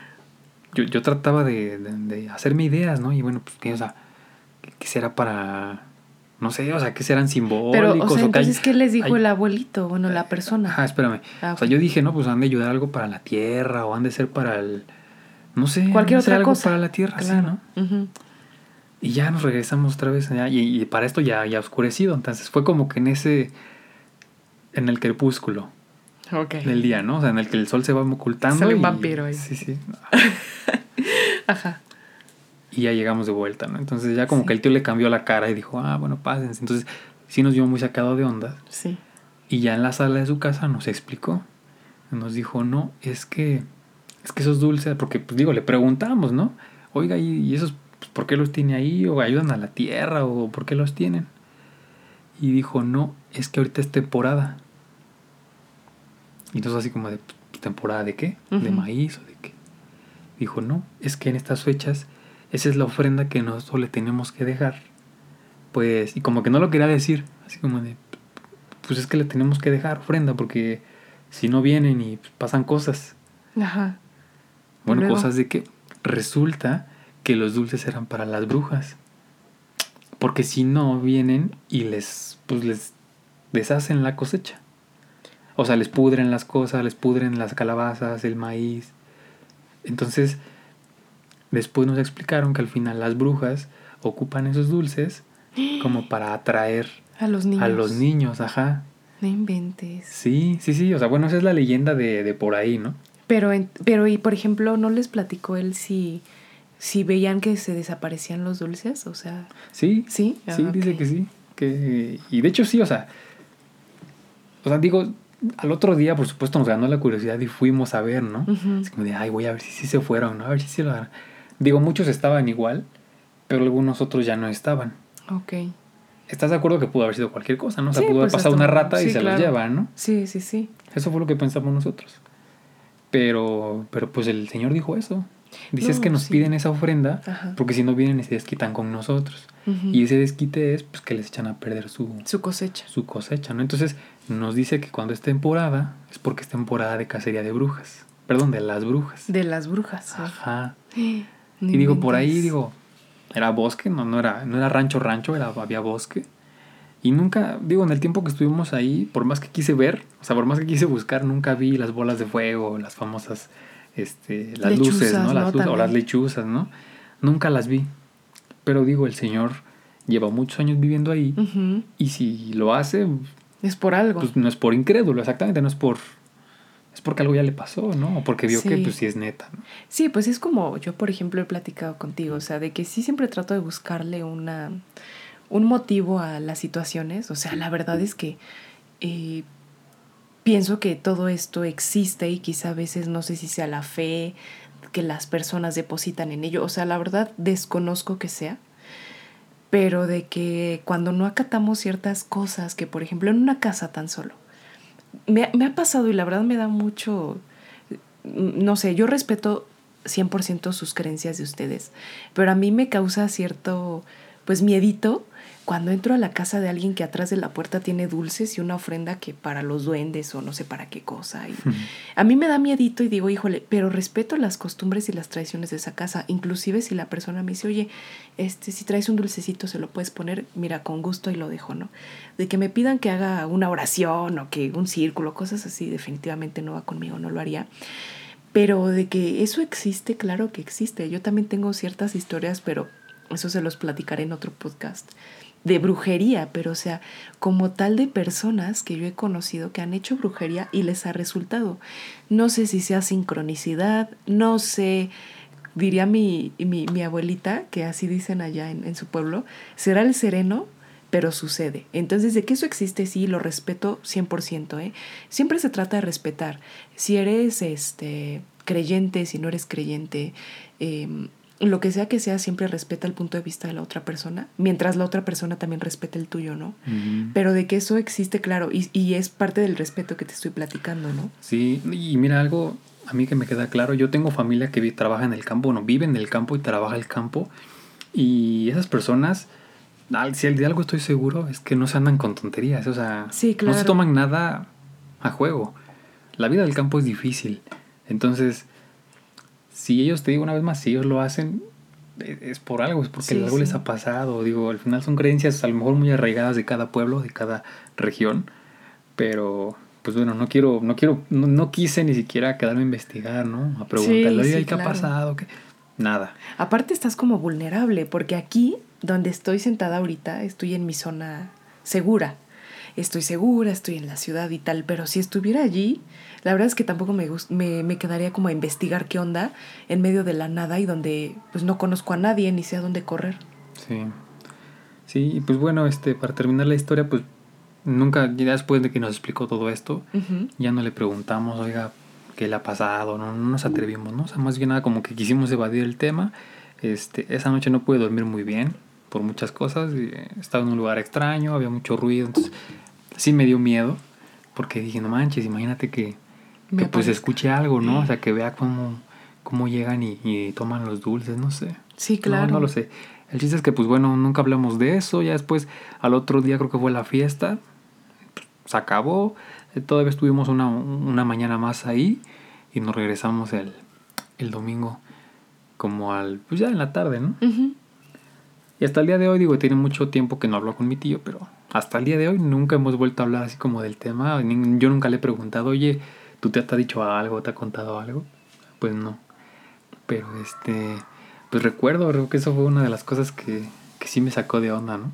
yo, yo trataba de, de- de hacerme ideas, ¿no? Y bueno, pues, o sea, será para, no sé, o sea, que serán simbólicos. Pero, o sea, o que hay- entonces, ¿qué les dijo hay- el abuelito? Bueno, la persona. Ajá, espérame. Ah, O sea, yo dije, no, pues han de ayudar algo para la tierra o han de ser para el, no sé, Cualquier han de ser otra algo cosa. para la tierra, sí, Claro. ¿no? Ujú. Y ya nos regresamos otra vez y, y para esto ya, ya oscurecido. Entonces fue como que en ese, en el crepúsculo Ok. del día, ¿no? O sea, en el que el sol se va ocultando. Sale un vampiro ahí. Sí, sí. Ajá. Y ya llegamos de vuelta, ¿no? Entonces ya como Sí. que el tío le cambió la cara y dijo, ah, bueno, pásense. Entonces sí nos vio muy sacado de onda. Sí. Y ya en la sala de su casa nos explicó. Nos dijo, no, es que, es que esos dulces, porque pues digo, le preguntamos, ¿no? Oiga, ¿y, y esos pues, por qué los tiene ahí? ¿O ayudan a la tierra? ¿O por qué los tienen? Y dijo, no, es que ahorita es temporada. Y entonces así como de, "Pues, ¿temporada de qué? ¿De maíz o de qué? Dijo, no, es que en estas fechas esa es la ofrenda que nosotros le tenemos que dejar. Pues, y como que no lo quería decir, así como de, pues es que le tenemos que dejar ofrenda porque si no vienen y pasan cosas. Ajá. Bueno, Luego. cosas de que resulta que los dulces eran para las brujas. Porque si no vienen y les pues les deshacen la cosecha. O sea, les pudren las cosas, les pudren las calabazas, el maíz. Entonces, después nos explicaron que al final las brujas ocupan esos dulces como para atraer A los niños. a los niños, ajá. No inventes. Sí, sí, sí. O sea, bueno, esa es la leyenda de, de por ahí, ¿no? Pero, en- pero, y por ejemplo, ¿no les platicó él si, si veían que se desaparecían los dulces? O sea, Sí, ¿sí? Sí, Ah, dice ok. que sí. Que, y de hecho sí, o sea. O sea, digo, al otro día, por supuesto, nos ganó la curiosidad y fuimos a ver, ¿no? Ujú. Es como de, ay, voy a ver si sí se fueron, ¿no? A ver si sí lo harán. Digo, muchos estaban igual, pero algunos otros ya no estaban. Ok. ¿Estás de acuerdo que pudo haber sido cualquier cosa, no? O sea, Sí, pudo haber pues, pasado una un- rata y se claro. los lleva, ¿no? Sí, sí, sí. Eso fue lo que pensamos nosotros. Pero, pero pues el Señor dijo eso. Dice es No, que nos sí. piden esa ofrenda Ajá. porque si no vienen y se desquitan con nosotros. Y ese desquite es pues que les echan a perder su, Su cosecha. su cosecha, ¿no? Entonces nos dice que cuando es temporada es porque es temporada de cacería de brujas. Perdón, de las brujas. De las brujas. ¿eh? No Y digo, por ahí, digo, era bosque, no, no, era, no era rancho rancho, era, había bosque. Y nunca, digo, en el tiempo que estuvimos ahí, por más que quise ver, o sea, por más que quise buscar, nunca vi las bolas de fuego, las famosas, este, las luces, ¿no? Las luces, o las lechuzas, ¿no? Nunca las vi. Pero digo, el Señor lleva muchos años viviendo ahí y si lo hace... Es por algo. Pues no es por incrédulo, exactamente, no es por... Es porque algo ya le pasó, ¿no? O porque vio que pues sí es neta. ¿no? Sí, pues es como yo, por ejemplo, he platicado contigo, o sea, de que sí siempre trato de buscarle una un motivo a las situaciones. O sea, la verdad es que eh, pienso que todo esto existe y quizá a veces no sé si sea la fe que las personas depositan en ello. O sea, la verdad desconozco que sea. Pero de que cuando no acatamos ciertas cosas, que por ejemplo en una casa tan solo, me, me ha pasado y la verdad me da mucho, no sé, yo respeto 100% sus creencias de ustedes, pero a mí me causa cierto, pues miedito cuando entro a la casa de alguien que atrás de la puerta tiene dulces y una ofrenda que para los duendes o no sé para qué cosa. Y a mí me da miedito y digo, híjole, pero respeto las costumbres y las tradiciones de esa casa. Inclusive si la persona me dice, oye, este, si traes un dulcecito se lo puedes poner, mira, con gusto y lo dejo, ¿no? De que me pidan que haga una oración o que un círculo, cosas así, definitivamente no va conmigo, no lo haría. Pero de que eso existe, claro que existe. Yo también tengo ciertas historias, pero eso se los platicaré en otro podcast de brujería, pero o sea, como tal de personas que yo he conocido que han hecho brujería y les ha resultado. No sé si sea sincronicidad, no sé, diría mi, mi, abuelita, que así dicen allá en, en, su pueblo, será el sereno, pero sucede. Entonces, de que eso existe, sí, lo respeto 100%, ¿eh? Siempre se trata de respetar. Si eres este, creyente, si no eres creyente, eh, lo que sea que sea, siempre respeta el punto de vista de la otra persona, mientras la otra persona también respete el tuyo, ¿no? Pero de que eso existe, claro, y, y, es parte del respeto que te estoy platicando, ¿no? Sí, y mira algo, a mí que me queda claro, yo tengo familia que trabaja en el campo, no, vive en el campo y trabaja en el campo, y esas personas, si de algo estoy seguro, es que no se andan con tonterías, o sea, no se toman nada a juego. La vida del campo es difícil, entonces si ellos, te digo una vez más, si ellos lo hacen, e, es por algo, es porque algo les ha pasado. Digo, al final son creencias a lo mejor muy arraigadas de cada pueblo, de cada región, pero pues bueno, no quiero, no quiero, no, quise ni siquiera quedarme a investigar, ¿no? A preguntarle, ¿qué ha pasado? ¿Qué? Nada. Aparte estás como vulnerable, porque aquí, donde estoy sentada ahorita, estoy en mi zona segura. Estoy segura, estoy en la ciudad y tal, pero si estuviera allí, la verdad es que tampoco me, me, me, quedaría como a investigar qué onda en medio de la nada y donde pues no conozco a nadie ni sé a dónde correr. Sí. Sí, pues bueno, este, para terminar la historia, pues nunca, ya después de que nos explicó todo esto, ya no le preguntamos, oiga, qué le ha pasado, no, no nos atrevimos, ¿no? O sea, más bien nada como que quisimos evadir el tema. Este, esa noche no pude dormir muy bien por muchas cosas, estaba en un lugar extraño, había mucho ruido, entonces sí me dio miedo, porque dije, no manches, imagínate que que pues escuche algo, ¿no? O sea, que vea cómo, cómo llegan y, toman los dulces, no sé. Sí, claro. No, no lo sé. El chiste es que, pues bueno, nunca hablamos de eso. Ya después, al otro día creo que fue la fiesta. se acabó. Eh, todavía estuvimos una, una, mañana más ahí y nos regresamos el, el, domingo como al, pues ya en la tarde, ¿no? Y hasta el día de hoy, digo, tiene mucho tiempo que no hablo con mi tío, pero hasta el día de hoy nunca hemos vuelto a hablar así como del tema. Yo nunca le he preguntado, oye, ¿Tú te, has dicho algo, te ha contado algo? Pues no. Pero este, pues recuerdo, creo que eso fue una de las cosas que, que sí me sacó de onda, ¿no?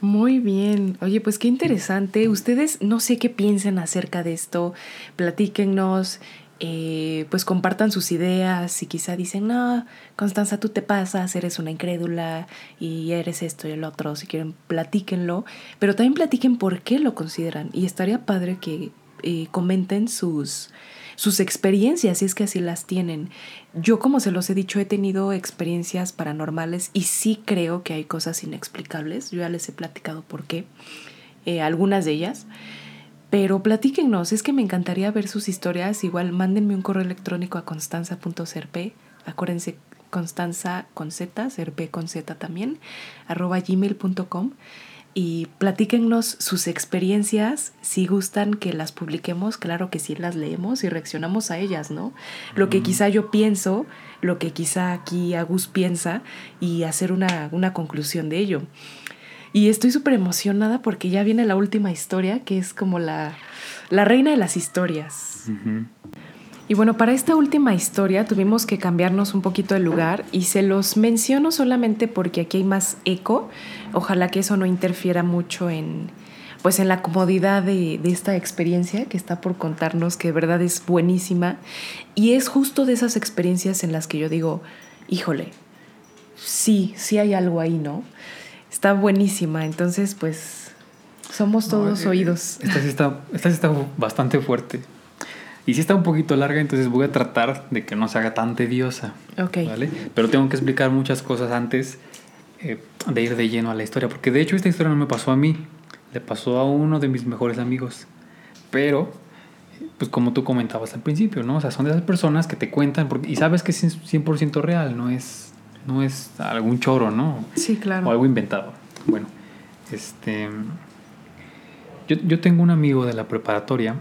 Muy bien. Oye, pues qué interesante. Ustedes no sé qué piensen acerca de esto. Platíquennos, eh, pues compartan sus ideas. Y quizá dicen, no, Constanza, tú te pasas, eres una incrédula y eres esto y el otro. Si quieren, platíquenlo. Pero también platiquen por qué lo consideran. Y estaría padre que eh, comenten sus, sus experiencias, si es que así las tienen. Yo, como se los he dicho, he tenido experiencias paranormales y sí creo que hay cosas inexplicables. Yo ya les he platicado por qué, eh, algunas de ellas. Pero platíquenos, es que me encantaría ver sus historias. Igual mándenme un correo electrónico a constanza.cerp. Acuérdense, constanza con z, cerp con z también, arroba gmail.com y platíquennos sus experiencias, si gustan que las publiquemos, claro que sí las leemos y reaccionamos a ellas, ¿no? Lo que quizá yo pienso, lo que quizá aquí Agus piensa y hacer una, conclusión de ello. Y estoy súper emocionada porque ya viene la última historia, que es como la, la reina de las historias. Y bueno, para esta última historia tuvimos que cambiarnos un poquito el lugar y se los menciono solamente porque aquí hay más eco. Ojalá que eso no interfiera mucho en, pues en la comodidad de, de, esta experiencia que está por contarnos, que de verdad es buenísima. Y es justo de esas experiencias en las que yo digo, híjole, sí, sí hay algo ahí, ¿no? Está buenísima, entonces pues somos todos No, eh, oídos. Esta sí, está, esta sí está bastante fuerte. Y sí está un poquito larga, entonces voy a tratar de que no se haga tan tediosa. Ok. ¿Vale? Pero tengo que explicar muchas cosas antes eh, de ir de lleno a la historia. Porque de hecho esta historia no me pasó a mí. Le pasó a uno de mis mejores amigos. Pero, pues como tú comentabas al principio, ¿no? O sea, son de esas personas que te cuentan porque, y sabes que es 100% real, no es, no es algún choro, ¿no? Sí, claro. O algo inventado. Bueno, este... Yo, yo tengo un amigo de la preparatoria.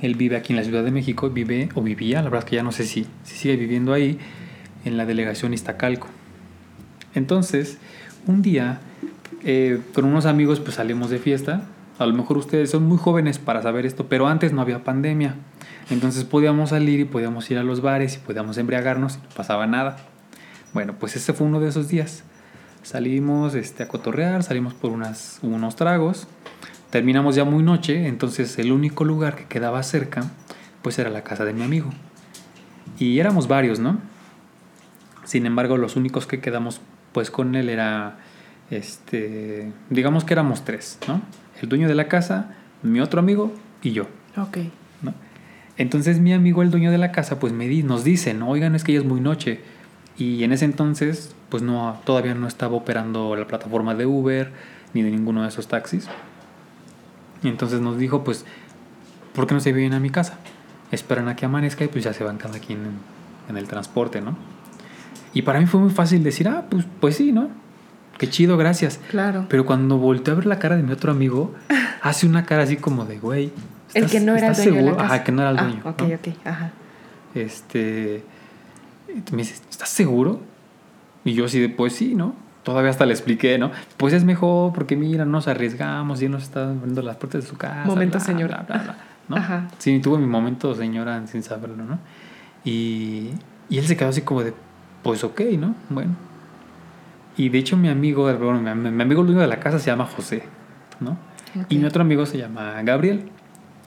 Él vive aquí en la Ciudad de México, vive o vivía, la verdad es que ya no sé si, si sigue viviendo ahí, en la delegación Iztacalco. Entonces, un día, eh, con unos amigos, pues salimos de fiesta. A lo mejor ustedes son muy jóvenes para saber esto, pero antes no había pandemia. Entonces podíamos salir y podíamos ir a los bares y podíamos embriagarnos y no pasaba nada. Bueno, pues ese fue uno de esos días. Salimos este, a cotorrear, salimos por unas, unos tragos. Terminamos ya muy noche, entonces el único lugar que quedaba cerca, pues era la casa de mi amigo. Y éramos varios, ¿no? Sin embargo, los únicos que quedamos pues con él era, este, digamos que éramos tres, ¿no? El dueño de la casa, mi otro amigo y yo. Ok. ¿no? Entonces mi amigo, el dueño de la casa, pues me di, nos dice, no, oigan, es que ya es muy noche. Y en ese entonces, pues no, todavía no estaba operando la plataforma de Uber ni de ninguno de esos taxis. Y entonces nos dijo, pues, ¿por qué no se vienen a mi casa? Esperan a que amanezca y pues ya se van cada quien en, en el transporte, ¿no? Y para mí fue muy fácil decir, ah, pues, pues sí, ¿no? Qué chido, gracias. Claro. Pero cuando volteé a ver la cara de mi otro amigo, hace una cara así como de, güey. El que no era el ¿estás dueño de la seguro? casa. Ajá, que no era el Ah, dueño. ok, ¿no? ok. Ajá. Este. Y Me dice, ¿estás seguro? Y yo así de, pues sí, ¿no? Todavía hasta le expliqué, ¿no? Pues es mejor porque mira, no nos arriesgamos y él nos está abriendo las puertas de su casa. Momento bla, señora. bla, bla, bla, ¿no? Ajá. Sí, tuve mi momento señora sin saberlo, ¿no? Y, y él se quedó así como de, pues ok, ¿no? Bueno. Y de hecho mi amigo, bueno, mi, mi amigo el dueño de la casa se llama José, ¿no? Y Ok. mi otro amigo se llama Gabriel.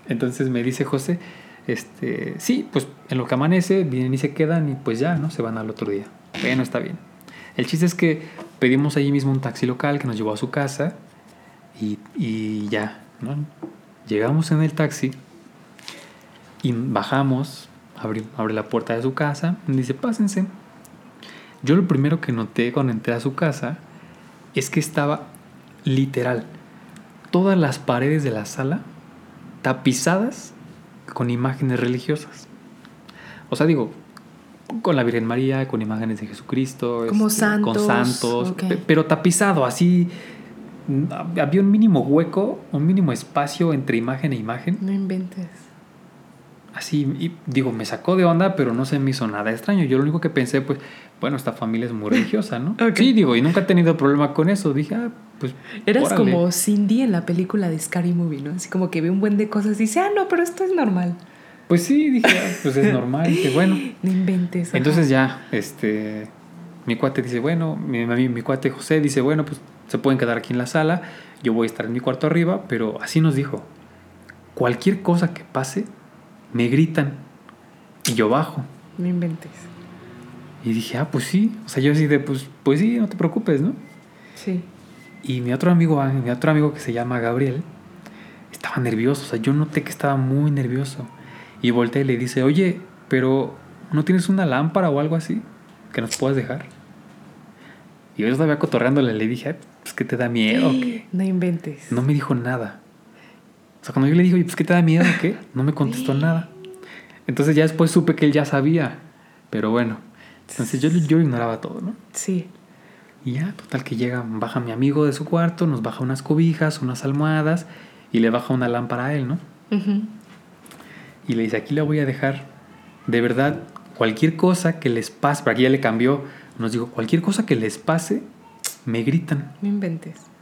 Entonces me dice José, este, sí, pues en lo que amanece, vienen y se quedan y pues ya, ¿no? Se van al otro día. Bueno, está bien. El chiste es que pedimos allí mismo un taxi local que nos llevó a su casa y, y ya, ¿no? Llegamos en el taxi y bajamos, abrí- abre la puerta de su casa, y dice, pásense. Yo lo primero que noté cuando entré a su casa es que estaba literal todas las paredes de la sala tapizadas con imágenes religiosas. O sea, digo, con la Virgen María, con imágenes de Jesucristo, Como este, santos, con santos, pero tapizado, así mm, había un mínimo hueco, un mínimo espacio entre imagen e imagen. No inventes. Así, y digo, me sacó de onda, pero no se me hizo nada extraño. Yo lo único que pensé, pues, bueno, esta familia es muy religiosa, ¿no? Ok. Sí, digo, y nunca he tenido problema con eso. Dije, ah, pues. Eras órale. como Cindy en la película de Scary Movie, ¿no? Así como que ve un buen de cosas y dice, ah, no, pero esto es normal. Pues sí, dije, ah, pues es normal. Dije, bueno. No inventes. ajá. Entonces ya, este. Mi cuate dice, bueno, mi, mi, mi cuate José dice, bueno, pues se pueden quedar aquí en la sala. Yo voy a estar en mi cuarto arriba, pero así nos dijo. Cualquier cosa que pase, me gritan y yo bajo. No inventes. Y dije, ah, pues sí. O sea, yo así de, pues, pues sí, no te preocupes, ¿no? Sí. Y mi otro amigo, ah, mi otro amigo que se llama Gabriel, estaba nervioso. O sea, yo noté que estaba muy nervioso. Y volteé y le dice, oye, pero ¿no tienes una lámpara o algo así que nos puedas dejar? Y yo estaba cotorreándole, le dije, "Ay, pues que te da miedo o qué? No inventes. No me dijo nada. O sea, cuando yo le dije, oye, pues que te da miedo qué? No me contestó nada. Entonces ya después supe que él ya sabía. Pero bueno, entonces yo, yo ignoraba todo, ¿no? Sí. Y ya, total que llega, baja mi amigo de su cuarto, nos baja unas cobijas, unas almohadas y le baja una lámpara a él, ¿no? Y le dice, aquí la voy a dejar. De verdad, cualquier cosa que les pase, para aquí ya le cambió, nos dijo, cualquier cosa que les pase, me gritan. No inventes.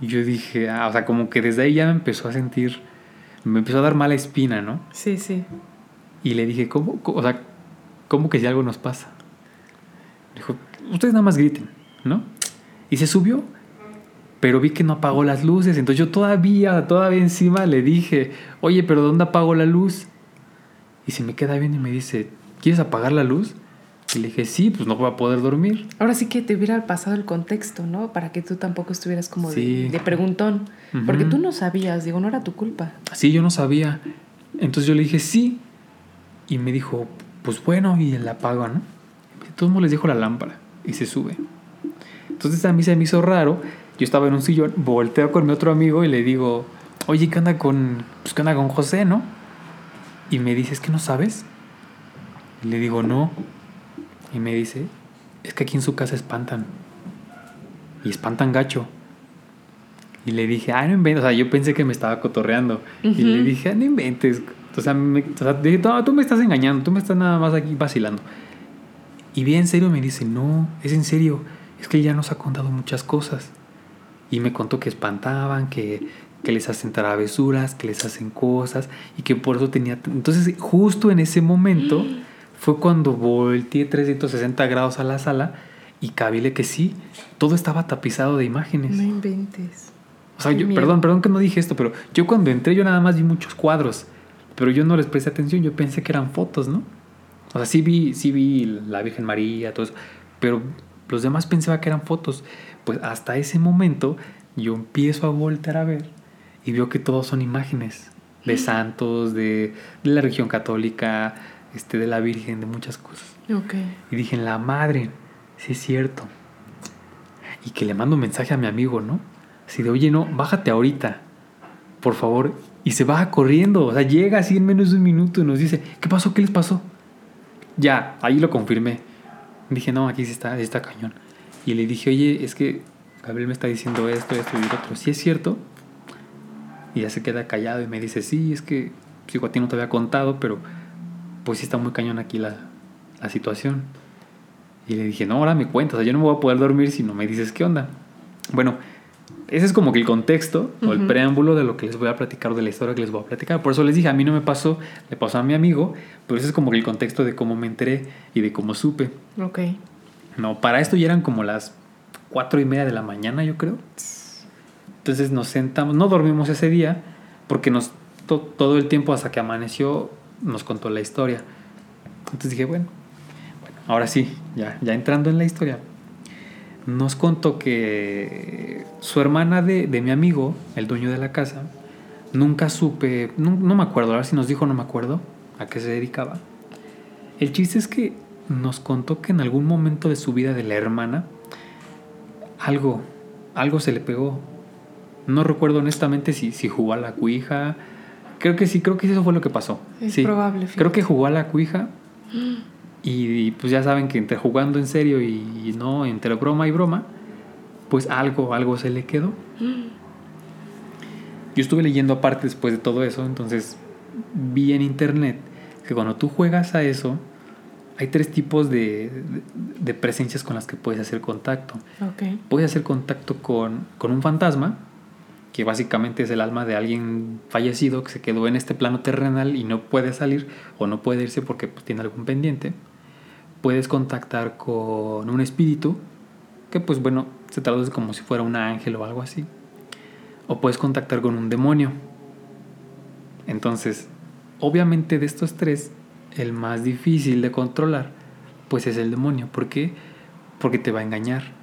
Y yo dije, ah, o sea, como que desde ahí ya me empezó a sentir, me empezó a dar mala espina, ¿no? Sí, sí. Y le dije, ¿cómo? O sea, ¿cómo que si algo nos pasa? Dijo, ustedes nada más griten, ¿no? Y se subió, pero vi que no apagó las luces. Entonces yo todavía, todavía encima le dije, oye, pero ¿dónde apago la luz? Y se me queda bien y me dice, ¿quieres apagar la luz? Y le dije, sí, pues no voy a poder dormir. Ahora sí que te hubiera pasado el contexto, ¿no? Para que tú tampoco estuvieras como de- Sí. de, preguntón. Ujú. Porque tú no sabías, digo, no era tu culpa. Sí, yo no sabía. Entonces yo le dije, sí. Y me dijo, pues bueno, y la apago, ¿no? De modos les dejo la lámpara y se sube. Entonces a mí se me hizo raro. Yo estaba en un sillón, volteo con mi otro amigo y le digo, oye, ¿qué onda con, pues, ¿qué onda con José, no? Y me dice, ¿es que no sabes? Y le digo, no. Y me dice, es que aquí en su casa espantan. Y espantan gacho. Y le dije, ah, no inventes. O sea, yo pensé que me estaba cotorreando. Y le dije, ah, no inventes. O sea, me, o sea, dije, no, tú me estás engañando. Tú me estás nada más aquí vacilando. Y bien en serio me dice, no, es en serio. Es que él ya nos ha contado muchas cosas. Y me contó que espantaban, que, que les hacen travesuras, que les hacen cosas. Y que por eso tenía... Entonces, justo en ese momento fue cuando volteé 360 grados a la sala y cabile que sí, todo estaba tapizado de imágenes. No inventes. O sea, Qué yo, miedo. perdón, perdón que no dije esto, pero yo cuando entré yo nada más vi muchos cuadros, pero yo no les presté atención, yo pensé que eran fotos, ¿no? O sea, sí vi, sí vi la Virgen María, todo eso, pero los demás pensaba que eran fotos. Pues hasta ese momento yo empiezo a voltear a ver y veo que todos son imágenes de santos, de, de la religión católica, este, de la Virgen, de muchas cosas. Y dije, la madre, sí es cierto. Y que le mando un mensaje a mi amigo, ¿no? Así de, oye, no, bájate ahorita, por favor. Y se baja corriendo, o sea, llega así en menos de un minuto y nos dice, ¿qué pasó? ¿Qué les pasó? Ya, ahí lo confirmé. Dije, no, aquí sí está, sí está cañón. Y le dije, oye, es que Gabriel me está diciendo esto, esto y otro. ¿Sí es cierto? Y ya se queda callado y me dice, sí, es que, digo, a ti no te había contado, pero pues sí está muy cañón aquí la, la situación. Y le dije, no, ahora me cuentas, o sea, yo no me voy a poder dormir si no me dices qué onda. Bueno, ese es como que el contexto o el preámbulo de lo que les voy a platicar, de la historia que les voy a platicar. Por eso les dije, a mí no me pasó, le pasó a mi amigo, pero ese es como que el contexto de cómo me enteré y de cómo supe. Ok. No, para esto ya eran como las cuatro y media de la mañana, yo creo. Entonces nos sentamos, no dormimos ese día, porque nos to- todo el tiempo hasta que amaneció nos contó la historia. Entonces dije, bueno, ahora sí, ya, ya entrando en la historia, nos contó que su hermana de, de mi amigo, el dueño de la casa, nunca supe, no, no me acuerdo, ahora si nos dijo, no me acuerdo a qué se dedicaba. El chiste es que nos contó que en algún momento de su vida de la hermana, algo, algo se le pegó. No recuerdo honestamente si, si jugó a la cuija. Creo que sí, creo que eso fue lo que pasó. Es Sí. probable. Creo que jugó a la cuija. Y, y, pues ya saben que entre jugando en serio y, y no, entre broma y broma, pues algo, algo se le quedó. Yo estuve leyendo aparte después de todo eso, entonces vi en internet que cuando tú juegas a eso, hay tres tipos de, de- de presencias con las que puedes hacer contacto. Ok. Puedes hacer contacto con, con un fantasma, que básicamente es el alma de alguien fallecido que se quedó en este plano terrenal y no puede salir o no puede irse porque pues, tiene algún pendiente. Puedes contactar con un espíritu, que pues bueno, se traduce como si fuera un ángel o algo así. O puedes contactar con un demonio. Entonces, obviamente de estos tres, el más difícil de controlar, pues es el demonio. ¿Por qué? Porque te va a engañar.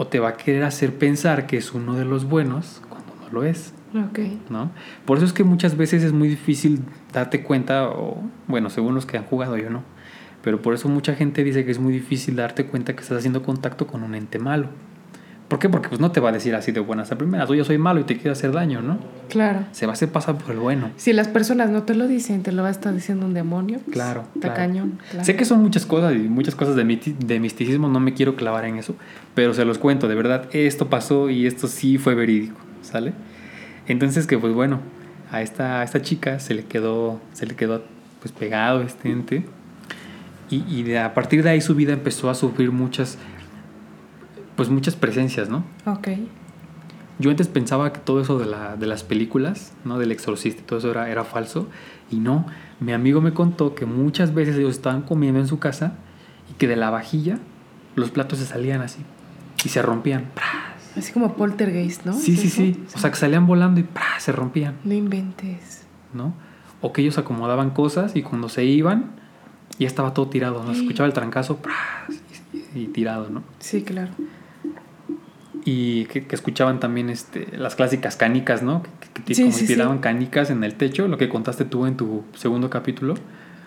O te va a querer hacer pensar que es uno de los buenos cuando no lo es. Ok. ¿no? Por eso es que muchas veces es muy difícil darte cuenta, o bueno, según los que han jugado, yo no. Pero por eso mucha gente dice que es muy difícil darte cuenta que estás haciendo contacto con un ente malo. ¿Por qué? Porque pues no te va a decir así de buenas a primeras, o yo soy malo y te quiero hacer daño, ¿no? Claro. Se va a hacer pasar por el bueno. Si las personas no te lo dicen, te lo va a estar diciendo un demonio. pues, Claro, Está claro. cañón. claro. Sé que son muchas cosas y muchas cosas de, de misticismo, no me quiero clavar en eso, pero se los cuento, de verdad, esto pasó y esto sí fue verídico, ¿sale? Entonces que pues bueno, a esta, a esta chica se le quedó, se le quedó pues pegado este ente y, y de- a partir de ahí su vida empezó a sufrir muchas, pues muchas presencias, ¿no? Ok. yo antes pensaba que todo eso de, la, de las películas, ¿no? Del exorcista y todo eso era, era falso. Y no, mi amigo me contó que muchas veces ellos estaban comiendo en su casa y que de la vajilla los platos se salían así y se rompían. Así como poltergeist, ¿no? Sí, sí, sí. O sea, que salían volando y se rompían. No inventes. ¿No? O que ellos acomodaban cosas y cuando se iban ya estaba todo tirado, ¿no? Se escuchaba el trancazo y, tirado, ¿no? Sí, claro. Y que, escuchaban también este, las clásicas canicas, ¿no? Que, como tiraban canicas en el techo, lo que contaste tú en tu segundo capítulo.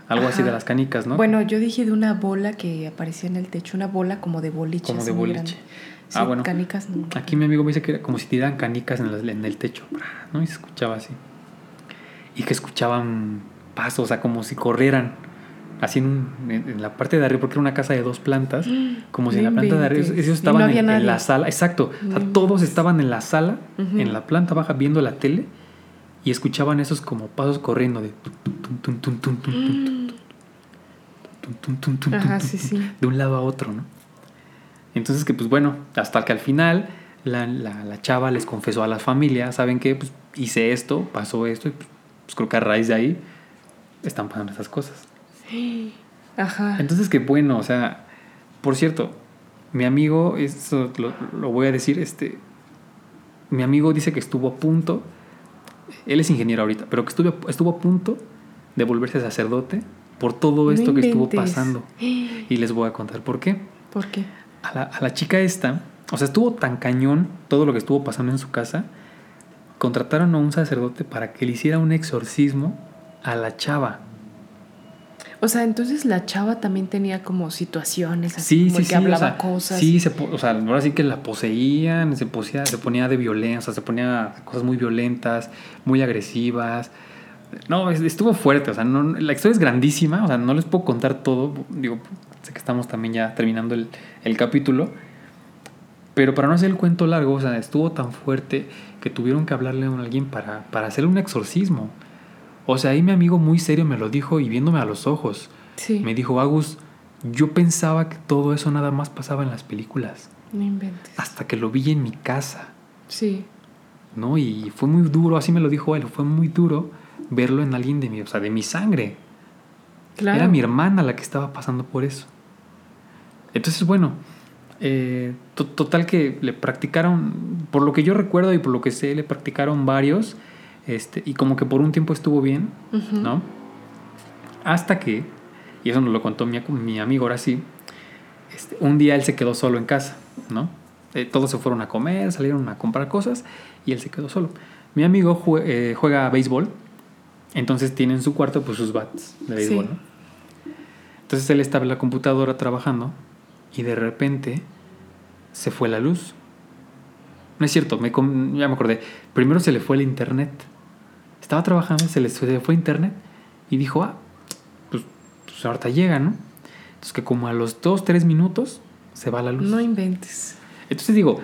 Algo así de las canicas, ¿no? Bueno, yo dije de una bola que aparecía en el techo, una bola como de boliche. Como de boliche. ah, bueno. Canicas no. Aquí mi amigo me dice que era como si tiraran canicas en, en el techo, ¿no? Y se escuchaba así. Y que escuchaban pasos, o sea, como si corrieran así en, la parte de arriba, porque era una casa de dos plantas, como si en la planta de arriba, ellos estaban en, la sala, exacto, o sea, todos estaban en la sala, en la planta baja, viendo la tele y escuchaban esos como pasos corriendo de de un lado a otro, ¿no? Entonces que pues bueno, hasta que al final la, la, chava les confesó a la familia, ¿saben qué? Pues hice esto, pasó esto, y pues, creo que a raíz de ahí están pasando esas cosas. Ajá. Entonces, que bueno, o sea, por cierto, mi amigo, eso lo, voy a decir, este, mi amigo dice que estuvo a punto, él es ingeniero ahorita, pero que estuvo, estuvo a punto de volverse sacerdote por todo esto que estuvo pasando. Y les voy a contar por qué. ¿Por qué? A la, a la chica esta, o sea, estuvo tan cañón todo lo que estuvo pasando en su casa, contrataron a un sacerdote para que le hiciera un exorcismo a la chava. O sea, entonces la chava también tenía como situaciones así, como que hablaba cosas. Sí, o sea, ahora sí que la poseían, se, se ponía de violencia, se ponía cosas muy violentas, muy agresivas. No, estuvo fuerte, o sea, no, la historia es grandísima, o sea, no les puedo contar todo, digo, sé que estamos también ya terminando el, el capítulo, pero para no hacer el cuento largo, o sea, estuvo tan fuerte que tuvieron que hablarle a alguien para, para hacerle un exorcismo. O sea, ahí mi amigo muy serio me lo dijo y viéndome a los ojos. Sí. Me dijo, Agus, yo pensaba que todo eso nada más pasaba en las películas. No inventes. Hasta que lo vi en mi casa. Sí. ¿No? Y fue muy duro, así me lo dijo él, fue muy duro verlo en alguien de mi, o sea, de mi sangre. Claro. Era mi hermana la que estaba pasando por eso. Entonces, bueno, eh, total que le practicaron, por lo que yo recuerdo y por lo que sé, le practicaron varios este, y como que por un tiempo estuvo bien, ¿no? Hasta que, y eso nos lo contó mi, mi amigo ahora sí, este, un día él se quedó solo en casa, ¿no? Eh, todos se fueron a comer, salieron a comprar cosas y él se quedó solo. Mi amigo eh, juega béisbol, entonces tiene en su cuarto pues sus bats de béisbol, ¿no? Entonces él estaba en la computadora trabajando y de repente se fue la luz. No es cierto, me, ya me acordé. Primero se le fue el internet. Estaba trabajando, se le, fue internet y dijo, ah, pues, pues, ahorita llega, ¿no? Entonces que como a los dos, tres minutos se va la luz. No inventes. Entonces digo,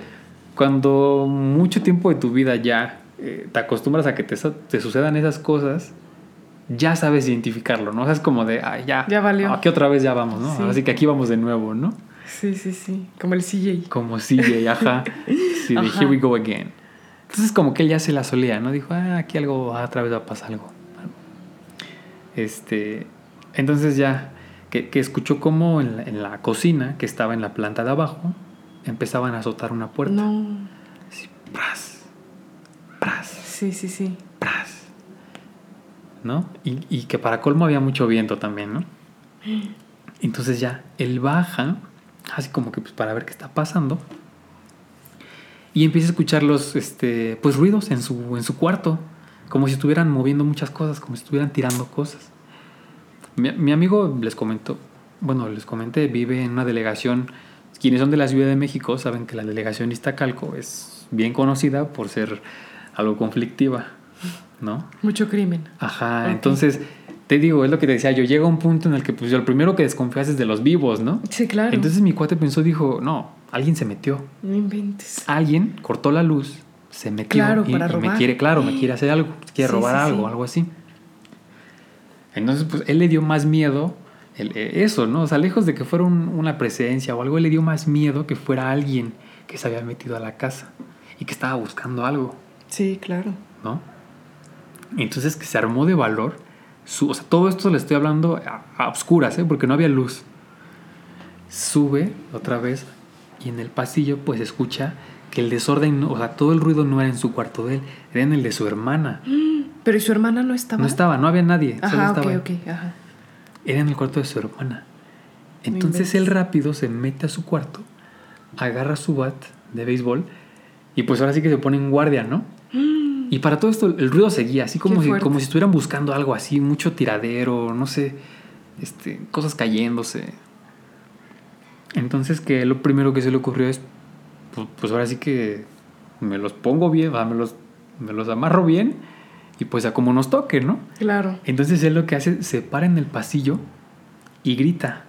cuando mucho tiempo de tu vida ya eh, te acostumbras a que te, te, sucedan esas cosas, ya sabes identificarlo, ¿no? O sea, es como de, ah, ya. Ya valió. Aquí otra vez ya vamos, ¿no? Así que aquí vamos de nuevo, ¿no? Sí, sí, sí. Como el CJ. Como CJ, ajá. Sí, de Here we go again. Entonces como que él ya se la solía, ¿no? Dijo, ah, aquí algo, otra vez va a pasar algo. Este, entonces ya, que, escuchó como en la, cocina, que estaba en la planta de abajo, empezaban a azotar una puerta. No. Así, pras, pras. Sí, sí, sí. Pras. ¿No? Y, y que para colmo había mucho viento también, ¿no? Entonces ya, él baja, así como que pues para ver qué está pasando y empieza a escuchar los este, pues, ruidos en su, en su cuarto, como si estuvieran moviendo muchas cosas, como si estuvieran tirando cosas. Mi, amigo les comentó, bueno, les comenté, vive en una delegación, quienes son de la Ciudad de México saben que la delegación Iztacalco es bien conocida por ser algo conflictiva, ¿no? Mucho crimen. Ajá, entonces te digo, es lo que te decía, yo llego a un punto en el que pues yo el primero que desconfías es de los vivos, ¿no? Sí, claro. Entonces mi cuate pensó, dijo, no, alguien se metió. No inventes. Alguien cortó la luz, se metió y, me quiere, claro, me quiere hacer algo, quiere robar algo, algo así. Entonces, pues él le dio más miedo, e, eso, ¿no? O sea, lejos de que fuera una presencia o algo, él le dio más miedo que fuera alguien que se había metido a la casa. y que estaba buscando algo, Sí, claro. ¿no? Entonces que se armó de valor. Su, o sea, todo esto le estoy hablando a, a obscuras, ¿eh? porque no había luz. Sube otra vez y en el pasillo pues escucha que el desorden, o sea, todo el ruido no era en su cuarto de él, era en el de su hermana. Pero ¿y su hermana no estaba? No estaba, no había nadie. solo Ajá, ok, estaba él. ok, ajá. Era en el cuarto de su hermana. Entonces él rápido se mete a su cuarto, agarra su bat de béisbol y pues ahora sí que se pone en guardia, ¿no? Y para todo esto el ruido seguía, así como si, como si estuvieran buscando algo así, mucho tiradero, no sé, este, cosas cayéndose. Entonces que lo primero que se le ocurrió es, pues, pues ahora sí que me los pongo bien, me los, me los amarro bien y pues a como nos toque, ¿no? Claro. Entonces él lo que hace, se para en el pasillo y grita,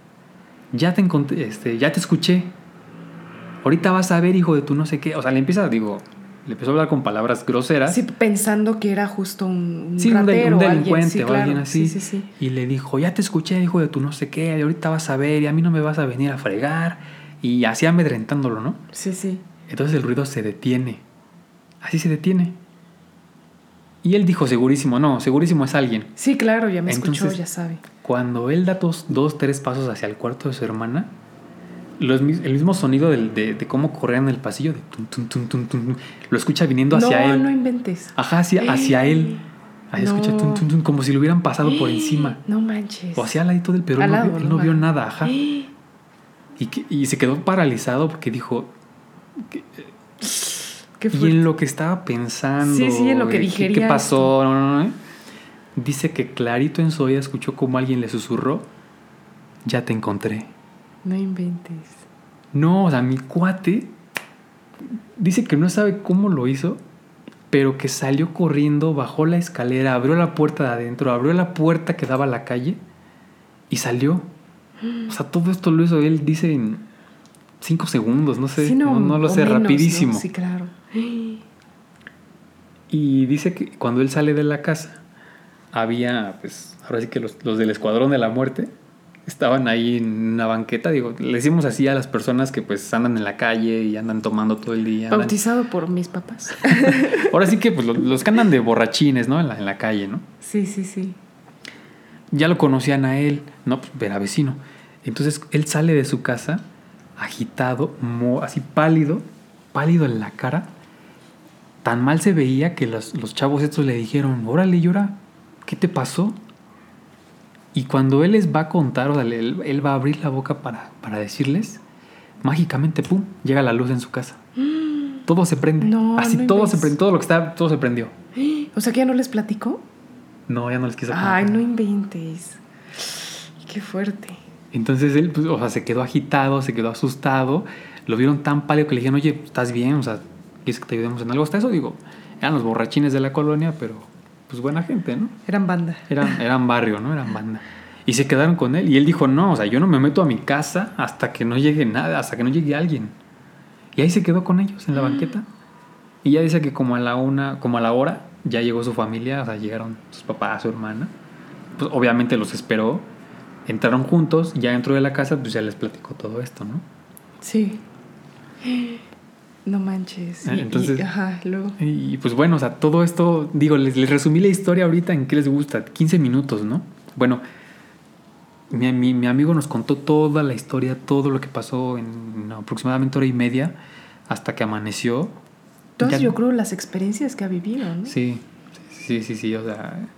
ya te encontré, este, ya te escuché. Ahorita vas a ver, hijo de tu no sé qué. O sea, le empieza, digo, le empezó a hablar con palabras groseras. Sí, pensando que era justo un, un Sí, un, de- un o alguien. delincuente Sí, o claro. alguien así. Sí, sí, sí. Y le dijo, ya te escuché, hijo de tu no sé qué, y ahorita vas a ver, y a mí no me vas a venir a fregar. Y así amedrentándolo, ¿no? Sí, sí. Entonces el ruido se detiene. Así se detiene. Y él dijo, segurísimo, no, segurísimo es alguien. Sí, claro, ya me escuchó, ya sabe. Cuando él da dos, dos, tres pasos hacia el cuarto de su hermana, los el mismo sonido del- de, de cómo corría en el pasillo, de tum, tum, tum, tum, tum, tum, lo escucha viniendo hacia no, él. no inventes. Ajá, hacia, hacia él. Ahí escucha No. como si lo hubieran pasado por encima. No manches. O hacia al ladito del pero él no, lado, él ¿no? no vio nada, ajá. Y, que- y se quedó paralizado porque dijo, Qué y fuerte. en lo que estaba pensando, Sí, sí, en lo que eh, ¿qué- digería ¿Qué pasó? No, no, no, eh. Dice que clarito en su oído escuchó como alguien le susurró, ya te encontré. No inventes. No, o sea, mi cuate dice que no sabe cómo lo hizo, pero que salió corriendo, bajó la escalera, abrió la puerta de adentro, abrió la puerta que daba a la calle y salió. O sea, todo esto lo hizo él, dice, en cinco segundos, no sé, Sí, no, no lo sé, menos, ¿no? rapidísimo. Sí, claro. Y dice que cuando él sale de la casa, había, pues, ahora sí que los, los del Escuadrón de la Muerte estaban ahí en una banqueta. Digo, le decimos así a las personas que pues andan en la calle y andan tomando todo el día. andan- Bautizado por mis papás. Ahora sí que pues, los, los que andan de borrachines, ¿no? En la, en la calle, ¿no? sí, sí, sí. Ya lo conocían a él, ¿no? Pues era vecino. Entonces él sale de su casa agitado, así pálido, pálido en la cara. Tan mal se veía que los, los chavos estos le dijeron, órale, llora, ¿qué te pasó? Y cuando él les va a contar, o sea, él, él va a abrir la boca para, para decirles, mágicamente, ¡pum!, llega la luz en su casa. Todo se prende. No, así no todo se prende, todo lo que está, todo se prendió. O sea que ya no les platicó. No, ya no les quiso Ay, contar. no inventes. Qué fuerte. Entonces él, pues, o sea, se quedó agitado, se quedó asustado. Lo vieron tan pálido que le dijeron, oye, ¿estás bien? O sea, ¿quieres que te ayudemos en algo? Hasta eso, digo, eran los borrachines de la colonia, pero pues buena gente, ¿no? Eran banda. Eran, eran barrio, ¿no? Eran banda. Y se quedaron con él. Y él dijo, no, o sea, yo no me meto a mi casa hasta que no llegue nada, hasta que no llegue alguien. Y ahí se quedó con ellos en la banqueta. Y ya dice que como a la una, como a la hora, ya llegó su familia, o sea, llegaron sus papás, su hermana. Pues obviamente los esperó. Entraron juntos, ya dentro de la casa, pues ya les platicó todo esto, ¿no? Sí. No manches. Y- y- entonces- ajá, luego. Y pues bueno, o sea, todo esto, digo, les, les resumí la historia ahorita en qué les gusta, 15 minutos, ¿no? Bueno, mi, mi- mi amigo nos contó toda la historia, todo lo que pasó en aproximadamente hora y media hasta que amaneció. Todas, Ya- yo creo, las experiencias que ha vivido, ¿no? Sí, sí, sí, sí, o sea,